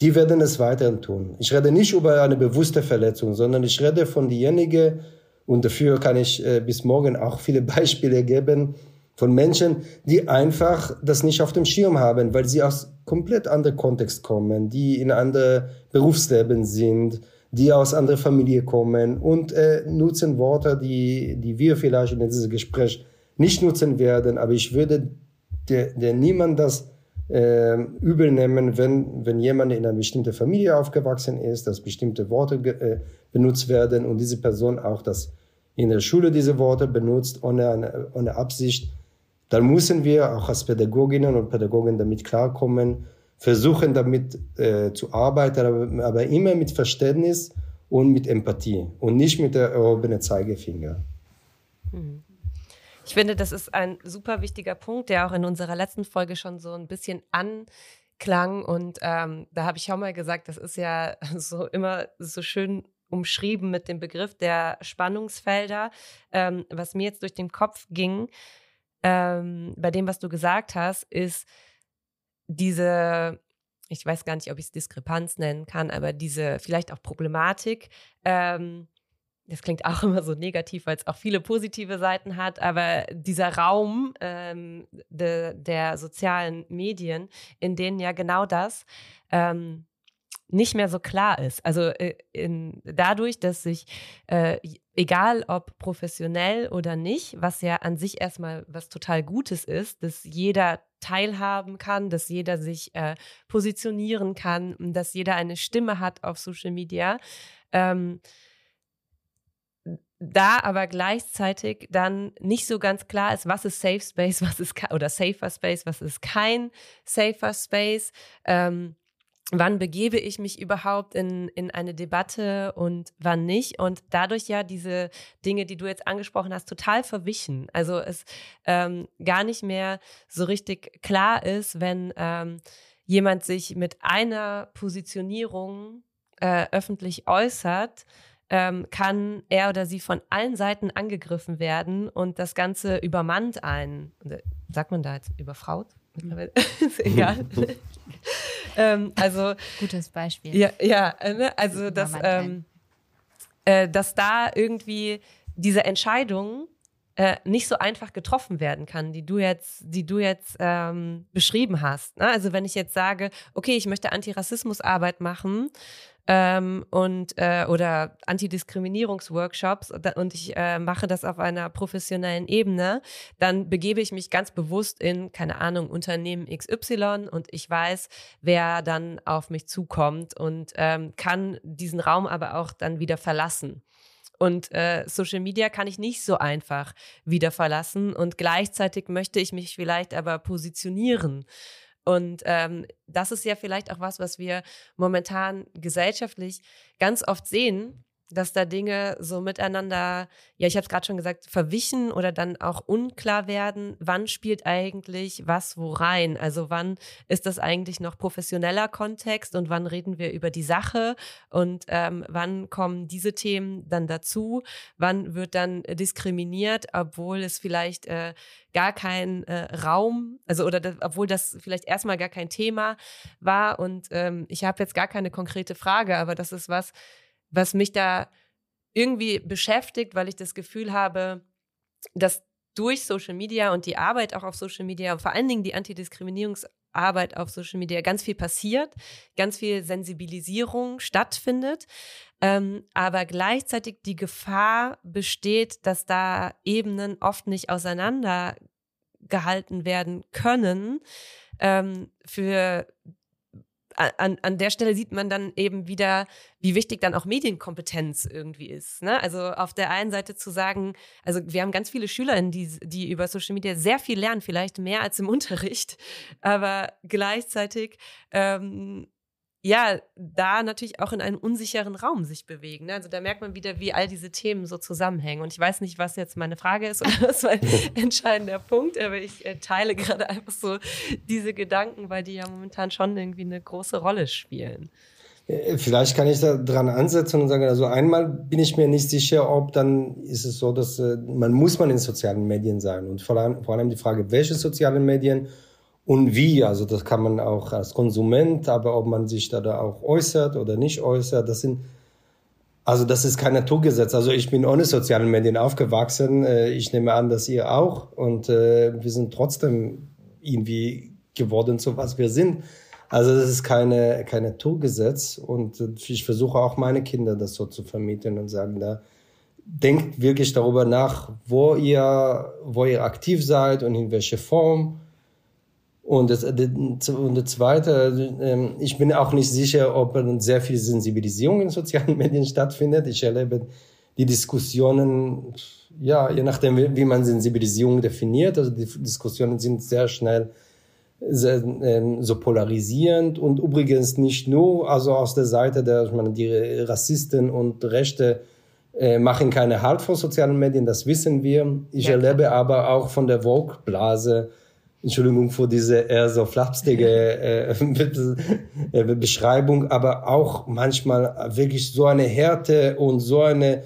die werden es weiterhin tun. Ich rede nicht über eine bewusste Verletzung, sondern ich rede von diejenigen, und dafür kann ich äh, bis morgen auch viele <laughs> Beispiele geben, von Menschen, die einfach das nicht auf dem Schirm haben, weil sie aus komplett anderem Kontext kommen, die in andere Berufsleben sind, die aus anderer Familie kommen und äh, nutzen Worte, die, die wir vielleicht in diesem Gespräch nicht nutzen werden. Aber ich würde der, der niemand das äh, übel nehmen, wenn, wenn jemand in einer bestimmten Familie aufgewachsen ist, dass bestimmte Worte äh, benutzt werden und diese Person auch das in der Schule diese Worte benutzt, ohne, eine, ohne Absicht, dann müssen wir auch als Pädagoginnen und Pädagogen damit klarkommen, versuchen damit äh, zu arbeiten, aber, aber, immer mit Verständnis und mit Empathie und nicht mit der erhobenen Zeigefinger. Mhm. Ich finde, das ist ein super wichtiger Punkt, der auch in unserer letzten Folge schon so ein bisschen anklang. Und ähm, da habe ich auch mal gesagt, das ist ja <laughs> so immer so schön umschrieben mit dem Begriff der Spannungsfelder. Ähm, was mir jetzt durch den Kopf ging, ähm, bei dem, was du gesagt hast, ist, diese, ich weiß gar nicht, ob ich es Diskrepanz nennen kann, aber diese vielleicht auch Problematik, ähm, das klingt auch <laughs> immer so negativ, weil es auch viele positive Seiten hat, aber dieser Raum ähm, de, der sozialen Medien, in denen ja genau das ähm, nicht mehr so klar ist. Also äh, in, dadurch, dass sich, äh, egal ob professionell oder nicht, was ja an sich erstmal was total Gutes ist, dass jeder teilhaben kann, dass jeder sich äh, positionieren kann, dass jeder eine Stimme hat auf Social Media. Ähm, da aber gleichzeitig dann nicht so ganz klar ist, was ist Safe Space, was ist oder Safer Space, was ist kein Safer Space. Ähm, wann begebe ich mich überhaupt in, in eine Debatte und wann nicht. Und dadurch ja diese Dinge, die du jetzt angesprochen hast, total verwichen. Also es ähm, gar nicht mehr so richtig klar ist, wenn ähm, jemand sich mit einer Positionierung äh, öffentlich äußert, ähm, kann er oder sie von allen Seiten angegriffen werden und das Ganze übermannt einen. Sagt man da jetzt überfraut? <laughs> ist egal. <laughs> ähm, also gutes Beispiel. Ja, ja ne? also dass, ähm, äh, dass da irgendwie diese Entscheidung äh, nicht so einfach getroffen werden kann, die du jetzt, die du jetzt ähm, beschrieben hast. Ne? Also wenn ich jetzt sage, okay, ich möchte Antirassismusarbeit machen ähm, und äh, oder Antidiskriminierungsworkshops und ich äh, mache das auf einer professionellen Ebene, dann begebe ich mich ganz bewusst in, keine Ahnung, Unternehmen XY und ich weiß, wer dann auf mich zukommt und ähm, kann diesen Raum aber auch dann wieder verlassen. Und äh, Social Media kann ich nicht so einfach wieder verlassen. Und gleichzeitig möchte ich mich vielleicht aber positionieren. Und ähm, das ist ja vielleicht auch was, was wir momentan gesellschaftlich ganz oft sehen, dass da Dinge so miteinander, ja, ich habe es gerade schon gesagt, verwichen oder dann auch unklar werden, wann spielt eigentlich was wo rein? Also wann ist das eigentlich noch professioneller Kontext und wann reden wir über die Sache und ähm, wann kommen diese Themen dann dazu? Wann wird dann diskriminiert, obwohl es vielleicht äh, gar kein äh, Raum, also oder das, obwohl das vielleicht erstmal gar kein Thema war und ähm, ich habe jetzt gar keine konkrete Frage, aber das ist was, was mich da irgendwie beschäftigt, weil ich das Gefühl habe, dass durch Social Media und die Arbeit auch auf Social Media, vor allen Dingen die Antidiskriminierungsarbeit auf Social Media, ganz viel passiert, ganz viel Sensibilisierung stattfindet, ähm, aber gleichzeitig die Gefahr besteht, dass da Ebenen oft nicht auseinandergehalten werden können ähm, für an, an der Stelle sieht man dann eben wieder, wie wichtig dann auch Medienkompetenz irgendwie ist. Ne? Also auf der einen Seite zu sagen, also wir haben ganz viele SchülerInnen, die, die über Social Media sehr viel lernen, vielleicht mehr als im <laughs> Unterricht, aber gleichzeitig ähm, ja, da natürlich auch in einem unsicheren Raum sich bewegen. Ne? Also da merkt man wieder, wie all diese Themen so zusammenhängen. Und ich weiß nicht, was jetzt meine Frage ist <laughs> oder was mein <laughs> entscheidender Punkt, aber ich äh, teile gerade einfach so diese Gedanken, weil die ja momentan schon irgendwie eine große Rolle spielen. Äh, vielleicht kann ich da dran ansetzen und sagen, also einmal bin ich mir nicht sicher, ob dann ist es so, dass äh, man muss man in sozialen Medien sein und vor allem, vor allem die Frage, welche sozialen Medien und wie. Also das kann man auch als Konsument, aber ob man sich da, auch äußert oder nicht äußert, das sind also das ist kein Naturgesetz. Also ich bin ohne sozialen Medien aufgewachsen. Äh, ich nehme an, dass ihr auch. Und äh, wir sind trotzdem irgendwie geworden zu was wir sind. Also das ist keine kein Naturgesetz. Und ich versuche auch meine Kinder das so zu vermitteln und sagen da denkt wirklich darüber nach, wo ihr wo ihr aktiv seid und in welche Form und das, und das Zweite, ähm, ich bin auch nicht sicher, ob sehr viel Sensibilisierung in sozialen <laughs> Medien stattfindet. Ich erlebe die Diskussionen, ja, je nachdem, wie man Sensibilisierung definiert. Also die Diskussionen sind sehr schnell sehr, ähm, so polarisierend und übrigens nicht nur, also aus der Seite der, ich meine, die Rassisten und Rechte äh, machen keine Halt vor sozialen Medien, das wissen wir. Ich ja, erlebe aber auch von der Vogue-Blase Entschuldigung für diese eher so flapstige äh, <laughs> äh, Beschreibung, aber auch manchmal wirklich so eine Härte und so eine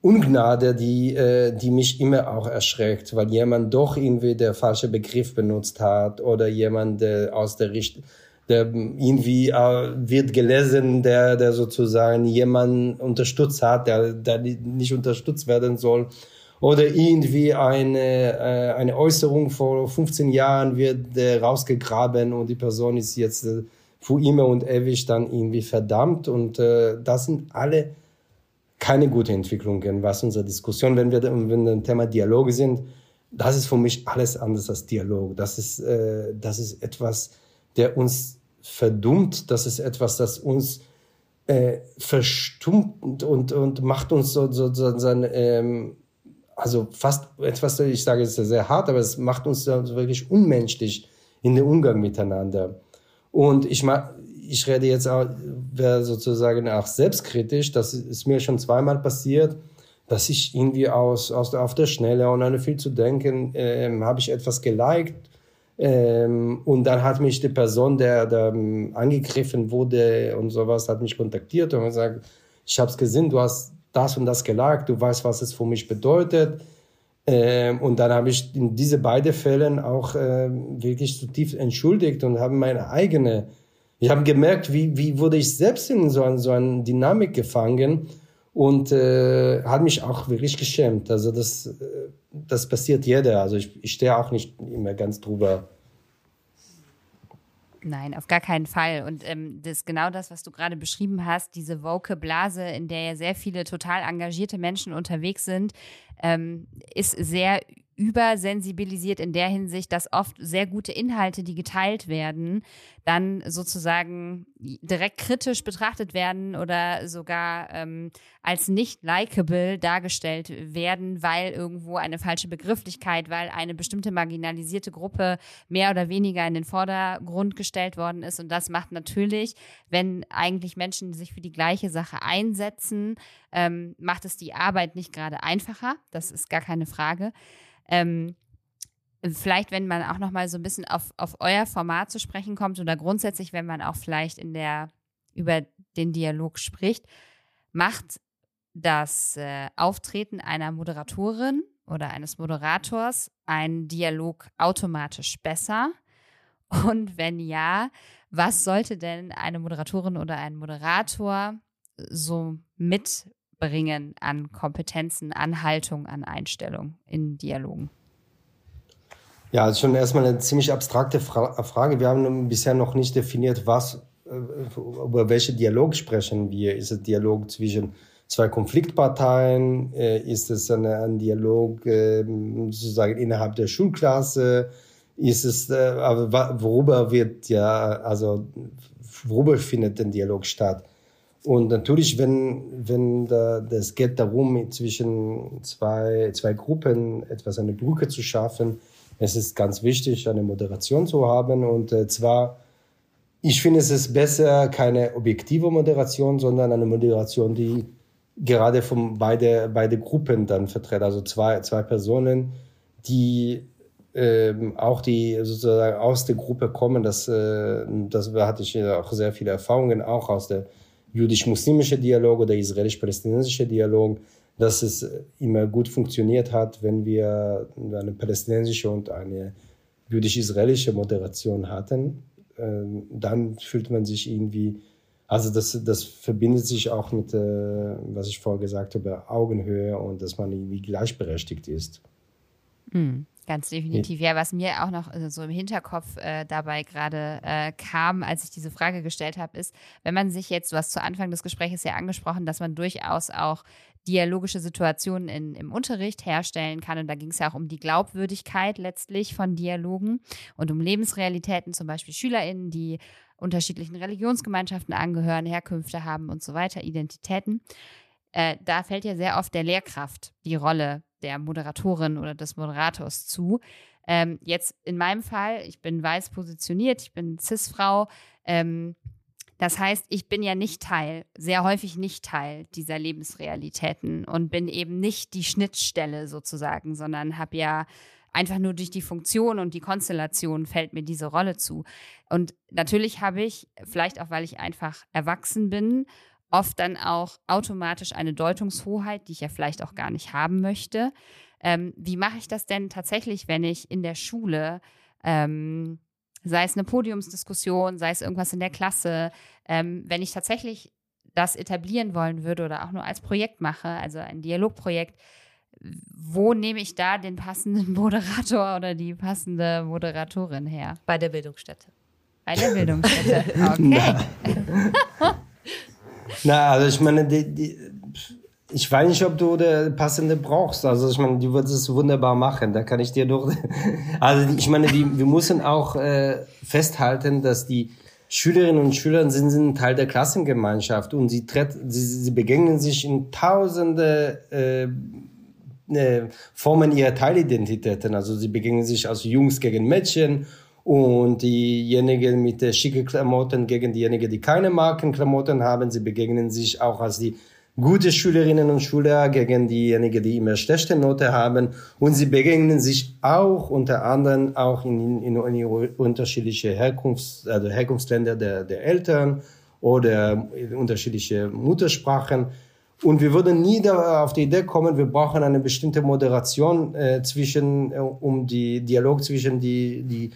Ungnade, die, äh, die mich immer auch erschreckt, weil jemand doch irgendwie der falsche Begriff benutzt hat oder jemand der aus der Richtung, der irgendwie äh, wird gelesen, der, der sozusagen jemand unterstützt hat, der, der nicht unterstützt werden soll oder irgendwie eine, äh, eine Äußerung vor 15 Jahren wird äh, rausgegraben und die Person ist jetzt äh, für immer und ewig dann irgendwie verdammt und das sind alle keine gute Entwicklungen, was unsere Diskussion, wenn wir wenn wir Thema Dialoge sind, das ist für mich alles anders als Dialog. Das ist, äh, das ist etwas, der uns verdummt. Das ist etwas, das uns äh, verstummt und, und macht uns so, so, so, so ähm, also fast etwas, ich sage es sehr hart, aber es macht uns wirklich unmenschlich in den Umgang miteinander. Und ich, ich rede jetzt auch, wäre sozusagen auch selbstkritisch, das ist mir schon zweimal passiert, dass ich irgendwie aus, aus auf der Schnelle ohne viel zu denken, ähm, habe ich etwas geliked ähm, und dann hat mich die Person, der, der angegriffen wurde und sowas, hat mich kontaktiert und gesagt, ich habe es gesehen, du hast das und das geliked, du weißt, was es für mich bedeutet. Ähm, und dann habe ich in diese beiden Fällen auch äh, wirklich zutiefst entschuldigt und habe meine eigene, ich habe gemerkt, wie, wie wurde ich selbst in so, ein, so eine Dynamik gefangen und äh, hat mich auch wirklich geschämt. Also das, äh, das passiert jeder. Also ich, ich stehe auch nicht immer ganz drüber. Nein, auf gar keinen Fall. Und ähm, das ist genau das, was du gerade beschrieben hast, diese woke Blase, in der ja sehr viele total engagierte Menschen unterwegs sind, ähm, ist sehr übersensibilisiert in der Hinsicht, dass oft sehr gute Inhalte, die geteilt werden, dann sozusagen direkt kritisch betrachtet werden oder sogar ähm, als nicht likable dargestellt werden, weil irgendwo eine falsche Begrifflichkeit, weil eine bestimmte marginalisierte Gruppe mehr oder weniger in den Vordergrund gestellt worden ist. Und das macht natürlich, wenn eigentlich Menschen sich für die gleiche Sache einsetzen, ähm, macht es die Arbeit nicht gerade einfacher. Das ist gar keine Frage. Ähm, vielleicht, wenn man auch noch mal so ein bisschen auf, auf euer Format zu sprechen kommt oder grundsätzlich, wenn man auch vielleicht in der über den Dialog spricht, macht das äh, Auftreten einer Moderatorin oder eines Moderators einen Dialog automatisch besser? Und wenn ja, was sollte denn eine Moderatorin oder ein Moderator so mitbringen an Kompetenzen, an Haltung, an Einstellung in Dialogen? Ja, ist schon erstmal eine ziemlich abstrakte Fra Frage. Wir haben bisher noch nicht definiert, was, äh, über welche Dialog sprechen wir. Ist es Dialog zwischen zwei Konfliktparteien? Äh, ist es eine, ein Dialog äh, sozusagen innerhalb der Schulklasse? Ist es, worüber wird ja, also worüber findet der Dialog statt? Und natürlich, wenn, wenn da, das geht darum, zwischen zwei, zwei Gruppen etwas eine Brücke zu schaffen, es ist ganz wichtig, eine Moderation zu haben. Und äh, zwar, ich finde, es ist besser keine objektive Moderation, sondern eine Moderation, die gerade von beide, beide Gruppen dann vertritt. Also zwei, zwei Personen, die ähm, auch die sozusagen aus der Gruppe kommen. Das, äh, das hatte ich auch sehr viele Erfahrungen, auch aus der jüdisch-muslimische Dialog oder israelisch-palästinensische Dialog dass es immer gut funktioniert hat, wenn wir eine palästinensische und eine jüdisch-israelische Moderation hatten. Ähm, dann fühlt man sich irgendwie, also das, das verbindet sich auch mit, äh, was ich vorher gesagt habe, Augenhöhe und dass man irgendwie gleichberechtigt ist. Mhm. Ganz definitiv. Ja, was mir auch noch äh, so im Hinterkopf äh, dabei gerade äh, kam, als ich diese Frage gestellt habe, ist, wenn man sich jetzt, du hast zu Anfang des Gesprächs ja angesprochen, dass man durchaus auch dialogische Situationen in, im Unterricht herstellen kann. Und da ging es ja auch um die Glaubwürdigkeit letztlich von Dialogen und um Lebensrealitäten, zum Beispiel SchülerInnen, die unterschiedlichen Religionsgemeinschaften angehören, Herkünfte haben und so weiter, Identitäten. Äh, da fällt ja sehr oft der Lehrkraft die Rolle der Moderatorin oder des Moderators zu. Ähm, jetzt in meinem Fall, ich bin weiß positioniert, ich bin Cis-Frau. Ähm, das heißt, ich bin ja nicht Teil, sehr häufig nicht Teil dieser Lebensrealitäten und bin eben nicht die Schnittstelle sozusagen, sondern habe ja einfach nur durch die Funktion und die Konstellation fällt mir diese Rolle zu. Und natürlich habe ich, vielleicht auch weil ich einfach erwachsen bin, oft dann auch automatisch eine Deutungshoheit, die ich ja vielleicht auch gar nicht haben möchte. Ähm, wie mache ich das denn tatsächlich, wenn ich in der Schule, ähm, sei es eine Podiumsdiskussion, sei es irgendwas in der Klasse, ähm, wenn ich tatsächlich das etablieren wollen würde oder auch nur als Projekt mache, also ein Dialogprojekt, wo nehme ich da den passenden <laughs> Moderator oder die passende Moderatorin her? Bei der Bildungsstätte. Bei der Bildungsstätte, <laughs> okay. <laughs> Na, also ich meine, die, die, ich weiß nicht, ob du der passende brauchst. Also ich meine, du würdest es wunderbar machen. Da kann ich dir doch. <laughs> Also ich meine, die, wir müssen auch äh, festhalten, dass die Schülerinnen und Schüler sind, sind Teil der Klassengemeinschaft und sie, sie, sie begegnen sich in tausende äh, äh, Formen ihrer Teilidentitäten. Also sie begegnen sich als Jungs gegen Mädchen und diejenigen mit der schicke Klamotten gegen diejenigen, die keine Markenklamotten haben. Sie begegnen sich auch als die gute Schülerinnen und Schüler gegen diejenigen, die immer schlechte Note haben. Und sie begegnen sich auch unter anderem auch in, in, in unterschiedliche Herkunfts-, also Herkunftsländer der, der Eltern oder unterschiedliche Muttersprachen. Und wir würden nie auf die Idee kommen, wir brauchen eine bestimmte Moderation äh, zwischen, äh, um die Dialog zwischen die, die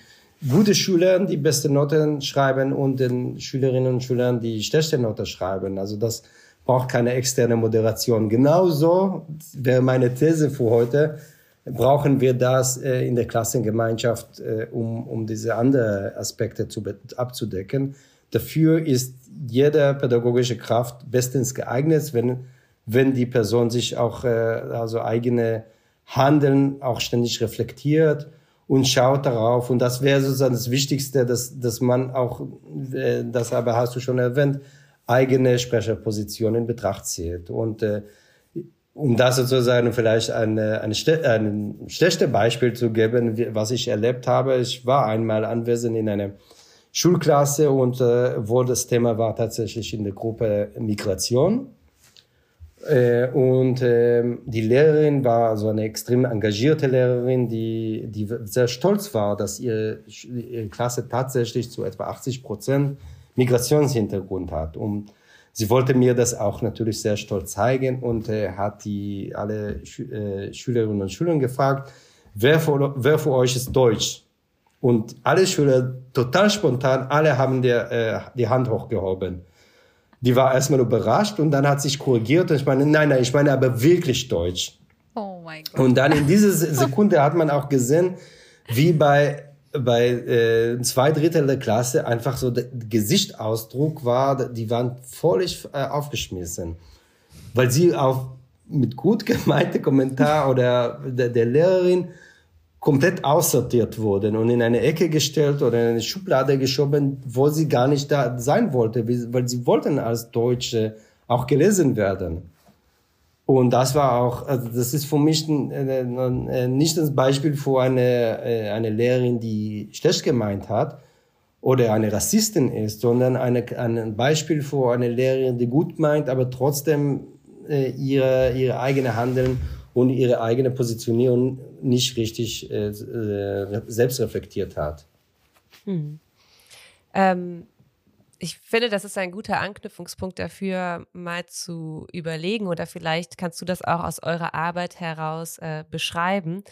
gute Schüler, die beste Noten schreiben und den Schülerinnen und Schülern, die schlechte Noten schreiben. Also das, braucht keine externe Moderation. Genauso wäre meine These für heute, brauchen wir das äh, in der Klassengemeinschaft, äh, um, um diese anderen Aspekte zu, abzudecken. Dafür ist jede pädagogische Kraft bestens geeignet, wenn, wenn die Person sich auch äh, also eigene Handeln auch ständig reflektiert und schaut darauf. Und das wäre sozusagen das Wichtigste, dass, dass man auch, äh, das aber hast du schon erwähnt, eigene Sprecherposition in Betracht zieht. Und äh, um das sozusagen vielleicht ein, ein, ein schlechtes Beispiel zu geben, was ich erlebt habe, ich war einmal anwesend in einer Schulklasse und äh, wo das Thema war tatsächlich in der Gruppe Migration. Äh, und äh, die Lehrerin war so eine extrem engagierte Lehrerin, die, die sehr stolz war, dass ihre, ihre Klasse tatsächlich zu etwa 80 Prozent Migrationshintergrund hat. Und sie wollte mir das auch natürlich sehr stolz zeigen und äh, hat die alle Schü äh, Schülerinnen und Schüler gefragt, wer für, wer für euch ist Deutsch? Und alle Schüler, total spontan, alle haben der, äh, die Hand hochgehoben. Die war erstmal überrascht und dann hat sich korrigiert und ich meine, nein, nein, ich meine aber wirklich Deutsch. Oh mein Gott. Und dann in dieser Sekunde hat man auch gesehen, wie bei bei äh, zwei Drittel der Klasse einfach so der Gesichtsausdruck war, die waren völlig äh, aufgeschmissen, weil sie auf mit gut gemeinte Kommentar oder der, der Lehrerin komplett aussortiert wurden und in eine Ecke gestellt oder in eine Schublade geschoben, wo sie gar nicht da sein wollte, weil sie wollten als Deutsche auch gelesen werden. Und das war auch, also das ist für mich äh, äh, nicht das Beispiel für eine, äh, eine Lehrerin, die schlecht gemeint hat oder eine Rassistin ist, sondern eine, ein Beispiel für eine Lehrerin, die gut meint, aber trotzdem ihre, ihre eigene Handeln und ihre eigene Positionierung nicht richtig äh, selbst reflektiert hat. Hm. Ähm ich finde, das ist ein guter Anknüpfungspunkt dafür, mal zu überlegen oder vielleicht kannst du das auch aus eurer Arbeit heraus äh, beschreiben,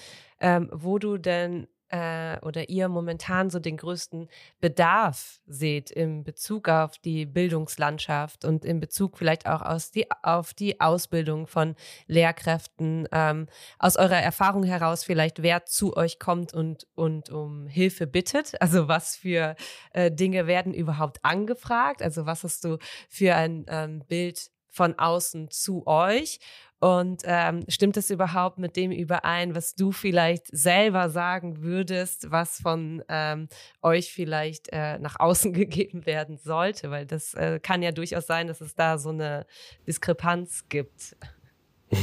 ähm, wo du denn äh, oder ihr momentan so den größten Bedarf seht im Bezug auf die Bildungslandschaft und in Bezug vielleicht auch aus die, auf die Ausbildung von Lehrkräften, ähm, aus eurer Erfahrung heraus vielleicht, wer zu euch kommt und, und um Hilfe bittet. Also was für äh, Dinge werden überhaupt angefragt? Also was hast du für ein ähm, Bild von außen zu euch und ähm, stimmt es überhaupt mit dem überein, was du vielleicht selber sagen würdest, was von ähm, euch vielleicht äh, nach außen <laughs> gegeben werden sollte? Weil das äh, kann ja durchaus sein, dass es da so eine Diskrepanz gibt. <laughs>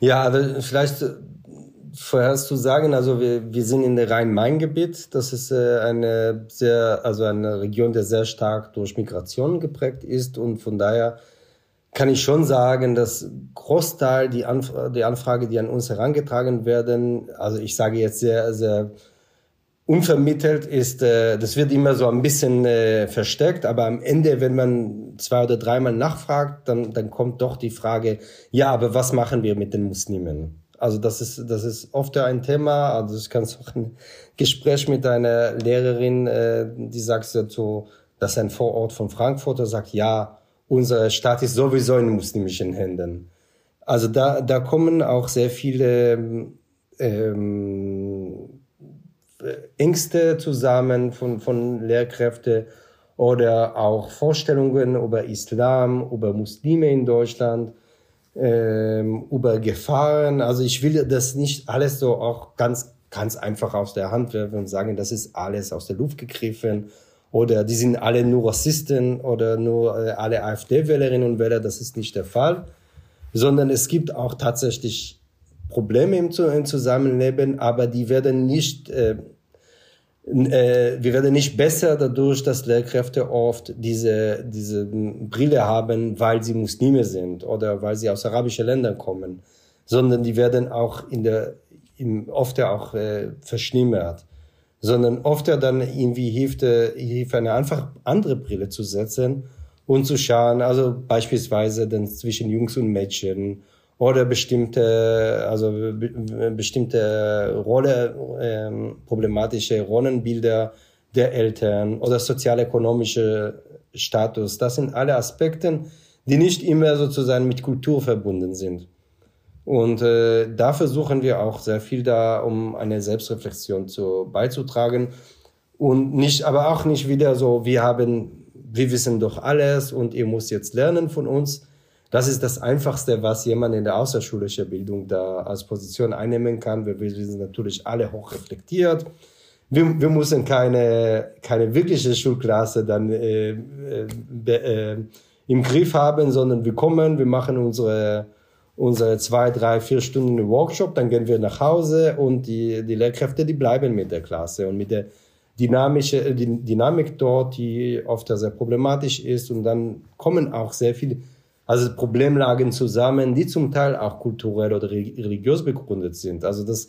ja, also vielleicht äh, vorher zu sagen, also wir, wir sind in der Rhein-Main-Gebiet. Das ist äh, eine sehr, also eine Region, die sehr stark durch Migration geprägt ist und von daher kann ich schon sagen, dass Großteil die, Anf die Anfrage, die an uns herangetragen werden, also ich sage jetzt sehr, sehr unvermittelt ist, äh, das wird immer so ein bisschen äh, versteckt, aber am Ende, wenn man zwei oder dreimal nachfragt, dann, dann kommt doch die Frage, ja, aber was machen wir mit den Muslimen? Also das ist, das ist oft ein Thema, also ich kann auch ein Gespräch mit einer Lehrerin, äh, die sagt so, das ist ein Vorort von Frankfurt, und sagt, ja, unser Staat ist sowieso in muslimischen Händen. Also da, da kommen auch sehr viele ähm, Ängste zusammen von, von Lehrkräften oder auch Vorstellungen über Islam, über Muslime in Deutschland. ähm, über Gefahren. Also ich will das nicht alles so auch ganz, ganz einfach aus der Hand werfen und sagen, das ist alles aus der Luft gegriffen oder die sind alle nur Rassisten oder nur äh, alle AfD-Wählerinnen und Wähler. Das ist nicht der Fall, sondern es gibt auch tatsächlich Probleme im, Zusammenleben, aber die werden nicht äh, äh, wir werden nicht besser dadurch, dass Lehrkräfte oft diese, diese Brille haben, weil sie Muslime sind oder weil sie aus arabischen Ländern kommen, sondern die werden auch in der, im, oft auch äh, verschlimmert, sondern oft dann irgendwie hilft, äh, hilft eine einfach andere Brille zu setzen und zu schauen, also beispielsweise dann zwischen Jungs und Mädchen oder bestimmte, also bestimmte Rolle, ähm, problematische Rollenbilder der Eltern oder sozial-ökonomische Status. Das sind alle Aspekte, die nicht immer sozusagen mit Kultur verbunden sind. Und äh, da versuchen wir auch sehr viel da, um eine Selbstreflexion zu beizutragen und nicht, aber auch nicht wieder so, wir haben, wir wissen doch alles und ihr müsst jetzt lernen von uns, das ist das Einfachste, was jemand in der außerschulischen Bildung da als Position einnehmen kann. Wir, wir sind natürlich alle hoch reflektiert. Wir, wir müssen keine, keine wirkliche Schulklasse dann äh, äh, äh, im Griff haben, sondern wir kommen, wir machen unsere, unsere zwei, drei, vier Stunden Workshop, dann gehen wir nach Hause und die, die Lehrkräfte, die bleiben mit der Klasse und mit der dynamische, die Dynamik dort, die oft sehr problematisch ist und dann kommen auch sehr viele also Problemlagen zusammen, die zum Teil auch kulturell oder religiös begründet sind. Also das,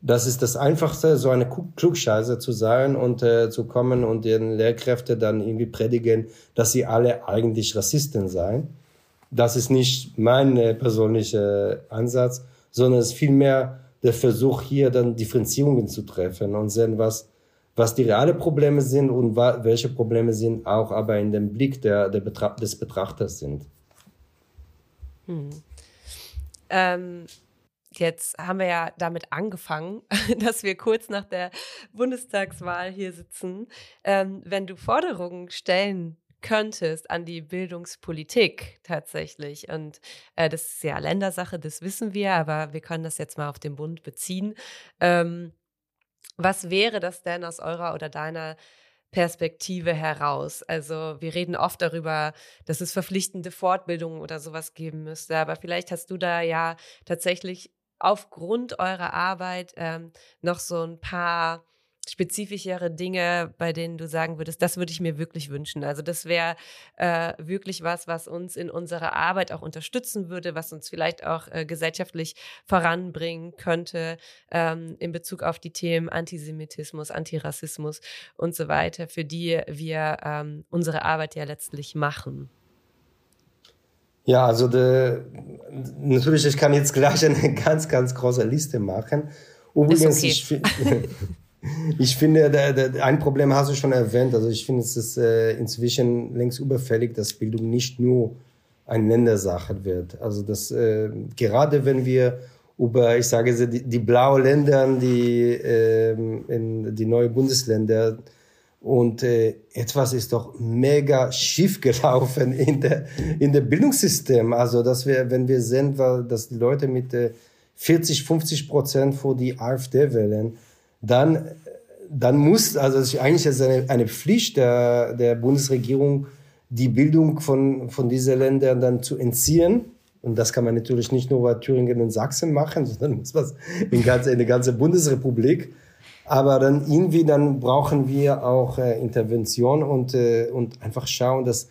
das ist das Einfachste, so eine Klugscheiße zu sein und äh, zu kommen und den Lehrkräfte dann irgendwie predigen, dass sie alle eigentlich Rassisten seien. Das ist nicht mein äh, persönlicher Ansatz, sondern es ist vielmehr der Versuch, hier dann Differenzierungen zu treffen und sehen, was, was die reale Probleme sind und welche Probleme sind auch aber in dem Blick der, der Betra des Betrachters sind. Hm. Ähm, jetzt haben wir ja damit angefangen, <laughs> dass wir kurz nach der Bundestagswahl hier sitzen. Ähm, wenn du Forderungen stellen könntest an die Bildungspolitik tatsächlich. Und äh, das ist ja Ländersache, das wissen wir, aber wir können das jetzt mal auf den Bund beziehen. Ähm, was wäre das denn aus eurer oder deiner Perspektive heraus. Also wir reden oft darüber, dass es verpflichtende Fortbildungen oder sowas geben müsste, aber vielleicht hast du da ja tatsächlich aufgrund eurer Arbeit ähm, noch so ein paar spezifischere Dinge, bei denen du sagen würdest, das würde ich mir wirklich wünschen. Also das wäre äh, wirklich was, was uns in unserer Arbeit auch unterstützen würde, was uns vielleicht auch äh, gesellschaftlich voranbringen könnte ähm, in Bezug auf die Themen Antisemitismus, Antirassismus und so weiter, für die wir ähm, unsere Arbeit ja letztlich machen. Ja, also de, natürlich, ich kann jetzt gleich eine ganz, ganz große Liste machen. Übrigens, okay. ich, <laughs> Ich finde, da, da, ein Problem hast du schon erwähnt. Also ich finde, es ist äh, inzwischen längst überfällig, dass Bildung nicht nur eine Ländersache wird. Also das äh, gerade wenn wir über, ich sage die, die blauen Länder, die äh, in die neue Bundesländer und äh, etwas ist doch mega schief gelaufen in der in der Bildungssystem. Also dass wir, wenn wir sehen, dass die Leute mit äh, 40, 50 Prozent vor die AfD wählen dann, dann muss, also es ist eigentlich eine, eine Pflicht der, der Bundesregierung, die Bildung von, von diesen Ländern dann zu entziehen. Und das kann man natürlich nicht nur bei Thüringen und Sachsen machen, <laughs> sondern muss man in, ganze, in der ganzen Bundesrepublik. Aber dann irgendwie, dann brauchen wir auch äh, Intervention und, äh, und einfach schauen, dass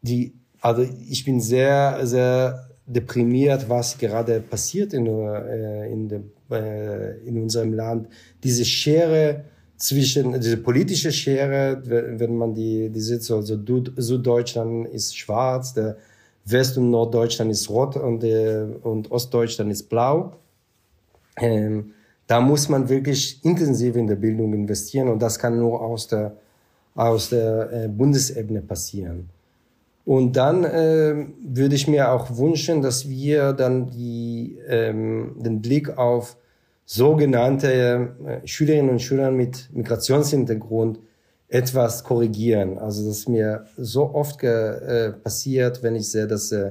die, also ich bin sehr, sehr deprimiert, was gerade passiert in, äh, in, de, äh, in unserem Land. Diese Schere zwischen, diese politische Schere, wenn man die, die sieht, so, so Süddeutschland ist schwarz, der West- und Norddeutschland ist rot und, der, und Ostdeutschland ist blau. Ähm, da muss man wirklich intensiv in der Bildung investieren und das kann nur aus der, aus der äh, Bundesebene passieren. Und dann äh, würde ich mir auch wünschen, dass wir dann die, ähm, den Blick auf sogenannte äh, Schülerinnen und Schüler mit Migrationshintergrund etwas korrigieren. Also das mir so oft äh, passiert, wenn ich sehe, dass äh,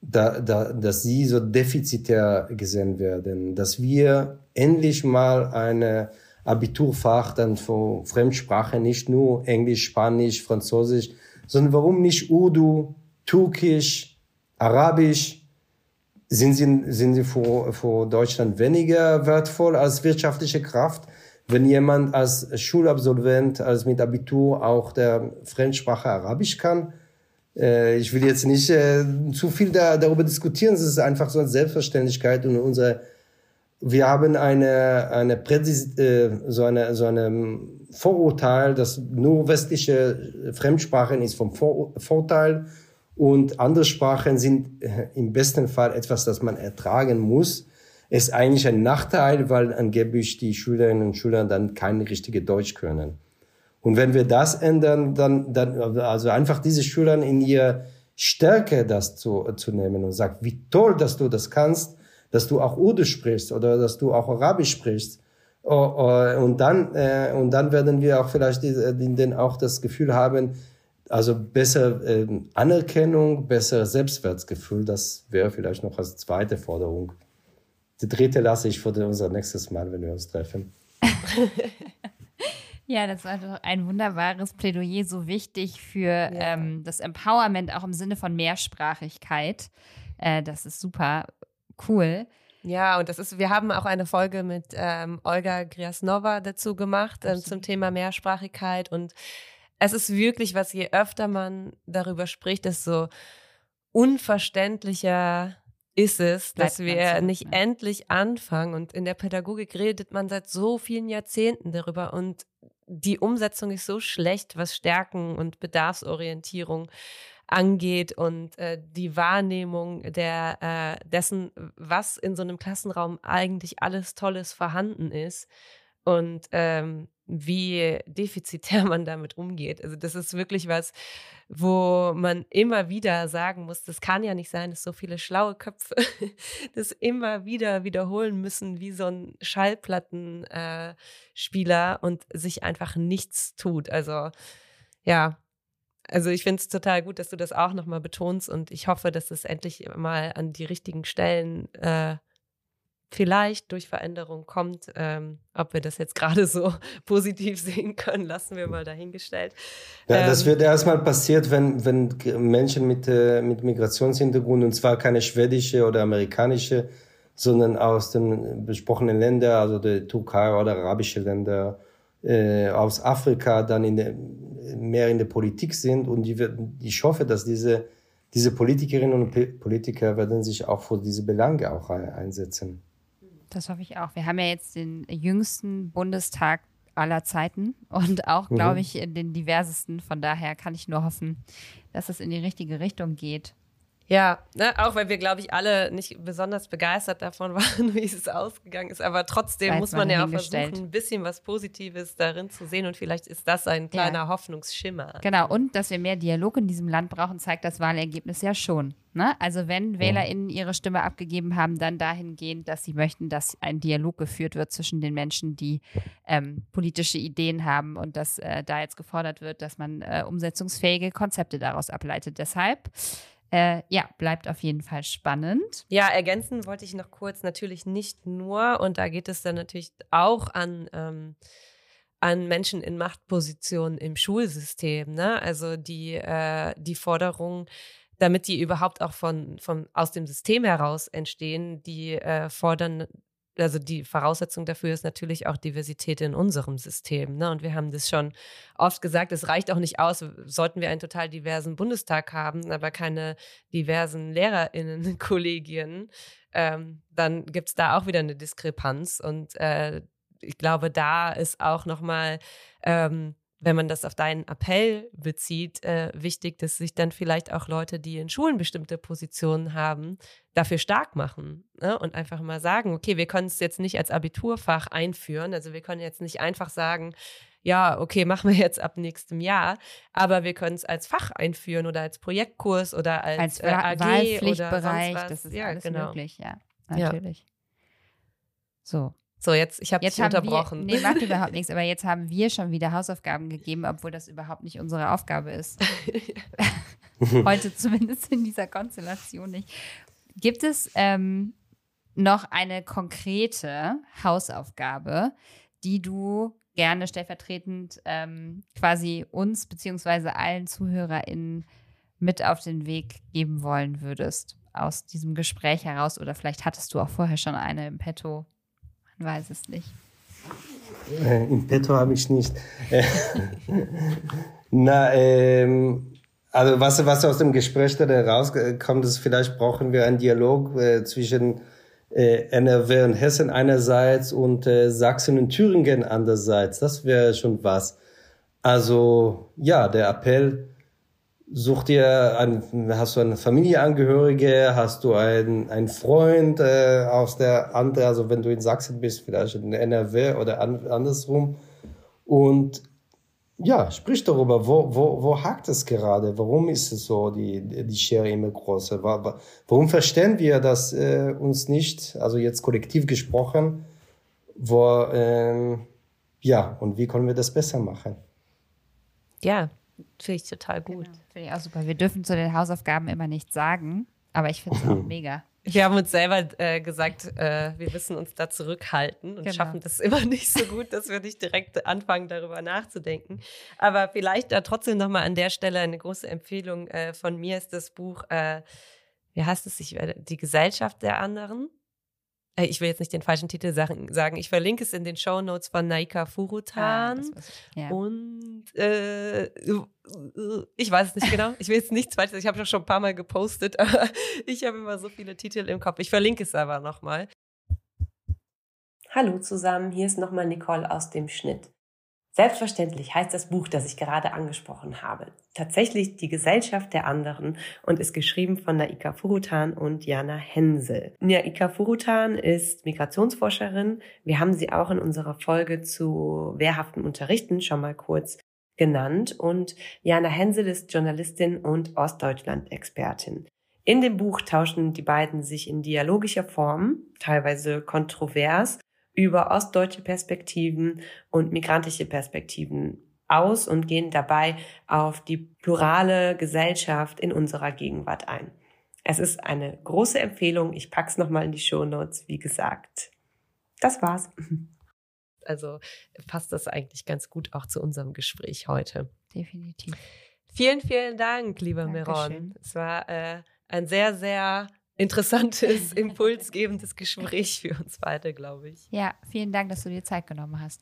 da, da, dass sie so defizitär gesehen werden, dass wir endlich mal eine Abiturfach dann für Fremdsprache, nicht nur Englisch, Spanisch, Französisch, sondern warum nicht Urdu, Türkisch, Arabisch? Sind sie, sind sie für, für Deutschland weniger wertvoll als wirtschaftliche Kraft? Wenn jemand als Schulabsolvent, als mit Abitur auch der Fremdsprache Arabisch kann, äh, ich will jetzt nicht äh, zu viel da, darüber diskutieren, es ist einfach so eine Selbstverständlichkeit und unsere wir haben eine, eine Prädis, äh, so eine, so eine Vorurteil, dass nur westliche Fremdsprachen ist vom Vor Vorteil und andere Sprachen sind äh, im besten Fall etwas, das man ertragen muss. Ist eigentlich ein Nachteil, weil angeblich die Schülerinnen und Schüler dann kein richtige Deutsch können. Und wenn wir das ändern, dann, dann also einfach diese Schüler in ihr Stärke das zu, zu nehmen und sagt, wie toll, dass du das kannst, dass du auch Urdu sprichst oder dass du auch Arabisch sprichst. Oh, oh, und dann, äh, und dann werden wir auch vielleicht den auch das Gefühl haben, also besser äh, Anerkennung, besser Selbstwertgefühl, das wäre vielleicht noch als zweite Forderung. Die dritte lasse ich für unser nächstes Mal, wenn wir uns treffen. <laughs> ja, das war doch ein wunderbares Plädoyer, so wichtig für ja. ähm, das Empowerment auch im Sinne von Mehrsprachigkeit. Äh, das ist super cool. Ja, und das ist, wir haben auch eine Folge mit ähm, Olga Griasnova dazu gemacht ähm, zum Thema Mehrsprachigkeit. Und es ist wirklich was, je öfter man darüber spricht, desto unverständlicher ist es, Bleibt dass wir nicht ja. endlich anfangen. Und in der Pädagogik redet man seit so vielen Jahrzehnten darüber. Und die Umsetzung ist so schlecht, was Stärken und Bedarfsorientierung angeht und äh, die Wahrnehmung der, äh, dessen, was in so einem Klassenraum eigentlich alles Tolles vorhanden ist und ähm, wie defizitär <laughs> man damit umgeht. Also das ist wirklich was, wo man immer wieder sagen muss, das kann ja nicht sein, dass so viele schlaue Köpfe <laughs> das immer wieder wiederholen müssen wie so ein Schallplattenspieler äh, und sich einfach nichts tut. Also ja, also ich finde es total gut, dass du das auch nochmal betonst und ich hoffe, dass es endlich mal an die richtigen Stellen äh, vielleicht durch Veränderung kommt. Ähm, ob wir das jetzt gerade so <laughs> positiv sehen können, lassen wir mal dahingestellt. Ja, ähm, das wird erstmal passiert, wenn, wenn Menschen mit, äh, mit Migrationshintergrund, und zwar keine schwedische oder amerikanische, sondern aus den besprochenen Ländern, also der Türkei oder arabische Länder, äh, aus Afrika dann in der, mehr in der Politik sind und die, ich hoffe, dass diese, diese Politikerinnen und Politiker werden sich auch für diese Belange auch einsetzen. Das hoffe ich auch. Wir haben ja jetzt den jüngsten Bundestag aller Zeiten und auch, glaube mhm. ich, den diversesten. Von daher kann ich nur hoffen, dass es in die richtige Richtung geht. Ja, ne, auch weil wir, glaube ich, alle nicht besonders begeistert davon <laughs> waren, wie es ausgegangen ist. Aber trotzdem Weiß muss man ja auch versuchen, ein bisschen was Positives darin zu sehen. Und vielleicht ist das ein kleiner ja. Hoffnungsschimmer. Genau, und dass wir mehr Dialog in diesem Land brauchen, zeigt das Wahlergebnis ja schon. Ne? Also wenn ja. WählerInnen ihre Stimme abgegeben haben, dann dahingehend, dass sie möchten, dass ein Dialog geführt wird zwischen den Menschen, die ähm, politische Ideen haben und dass äh, da jetzt gefordert wird, dass man äh, umsetzungsfähige Konzepte daraus ableitet. Deshalb äh, ja, bleibt auf jeden Fall spannend. Ja, ergänzen wollte ich noch kurz natürlich nicht nur, und da geht es dann natürlich auch an, ähm, an Menschen in Machtpositionen im Schulsystem. Ne? Also die, äh, die Forderung, damit die überhaupt auch von, von aus dem System heraus entstehen, die äh, fordern also die Voraussetzung dafür ist natürlich auch Diversität in unserem System. Ne? Und wir haben das schon oft gesagt, es reicht auch nicht aus, sollten wir einen total diversen Bundestag haben, aber keine diversen LehrerInnen-Kollegien, ähm, dann gibt es da auch wieder eine Diskrepanz. Und äh, ich glaube, da ist auch nochmal ähm, wenn man das auf deinen Appell bezieht, äh, wichtig, dass sich dann vielleicht auch Leute, die in Schulen bestimmte Positionen haben, dafür stark machen ne? und einfach mal sagen, okay, wir können es jetzt nicht als Abiturfach einführen, also wir können jetzt nicht einfach sagen, ja, okay, machen wir jetzt ab nächstem Jahr, aber wir können es als Fach einführen oder als Projektkurs oder als, als äh, AG Wahlpflichtbereich, oder das ist ja, alles genau. möglich, ja, natürlich. Ja. So, so, jetzt, ich habe dich unterbrochen. Wir, nee, macht <laughs> überhaupt nichts, aber jetzt haben wir schon wieder Hausaufgaben gegeben, obwohl das überhaupt nicht unsere Aufgabe ist. <laughs> <laughs> Heute zumindest in dieser Konstellation nicht. Gibt es ähm, noch eine konkrete Hausaufgabe, die du gerne stellvertretend ähm, quasi uns beziehungsweise allen ZuhörerInnen mit auf den Weg geben wollen würdest aus diesem Gespräch heraus? Oder vielleicht hattest du auch vorher schon eine im Petto. Man weiß es nicht. Äh, Im Petto habe ich nicht. <laughs> Na, ähm, also was, was aus dem Gespräch da rauskommt, ist, vielleicht brauchen wir einen Dialog äh, zwischen äh, NRW und Hessen einerseits und äh, Sachsen und Thüringen andererseits. Das wäre schon was. Also ja, der Appell, such dir, ein, hast du eine Familienangehörige, hast du einen, einen Freund äh, aus der andere, also wenn du in Sachsen bist, vielleicht in NRW oder an, andersrum. Und ja, sprich darüber, wo, wo, wo hakt es gerade? Warum ist es so, die, die Schere immer größer? Warum verstehen wir das äh, uns nicht, also jetzt kollektiv gesprochen, wo, ähm, ja, und wie können wir das besser machen? Ja, finde ich total gut. Genau, finde ich auch super. Wir dürfen zu den Hausaufgaben immer nichts sagen, aber ich finde es auch <laughs> mega. Wir haben uns selber äh, gesagt, äh, wir müssen uns da zurückhalten und genau. schaffen das <laughs> immer nicht so gut, dass wir nicht direkt anfangen, darüber nachzudenken. Aber vielleicht da trotzdem nochmal an der Stelle eine große Empfehlung äh, von mir ist das Buch, äh, wie heißt es, ich, Die Gesellschaft der anderen äh, ich will jetzt nicht den falschen Titel sagen, ich verlinke es in den Show Notes von Naika Furutan. Ah, ja. Und äh, ich weiß es nicht genau. Ich will jetzt nichts Falsches. Ich habe schon ein paar Mal gepostet, <laughs> aber ich habe immer so viele Titel im Kopf. Ich verlinke es aber nochmal. Hallo zusammen, hier ist nochmal Nicole aus dem Schnitt. Selbstverständlich heißt das Buch, das ich gerade angesprochen habe, tatsächlich Die Gesellschaft der anderen und ist geschrieben von Naika Furutan und Jana Hensel. Naika Furutan ist Migrationsforscherin. Wir haben sie auch in unserer Folge zu wehrhaften Unterrichten schon mal kurz genannt und Jana Hensel ist Journalistin und Ostdeutschland-Expertin. In dem Buch tauschen die beiden sich in dialogischer Form, teilweise kontrovers, über ostdeutsche Perspektiven und migrantische Perspektiven aus und gehen dabei auf die plurale Gesellschaft in unserer Gegenwart ein. Es ist eine große Empfehlung. Ich pack's nochmal in die Show Notes, wie gesagt. Das war's. <laughs> Also passt das eigentlich ganz gut auch zu unserem Gespräch heute. Definitiv. Vielen, vielen Dank, lieber Dankeschön. Miron. Es war äh, ein sehr, sehr interessantes, <laughs> impulsgebendes Gespräch für uns beide, glaube ich. Ja, vielen Dank, dass du dir Zeit genommen hast.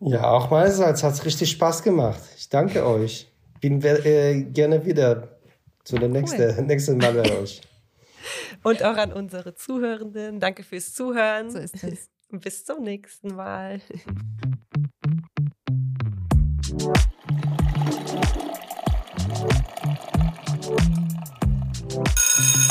Ja, auch meinerseits hat es richtig Spaß gemacht. Ich danke euch. Bin äh, gerne wieder zu der cool. nächsten, <laughs> nächsten Mal bei euch. <laughs> Und auch an unsere Zuhörenden. Danke fürs Zuhören. So ist es. Bis zum nächsten Mal. Thank you.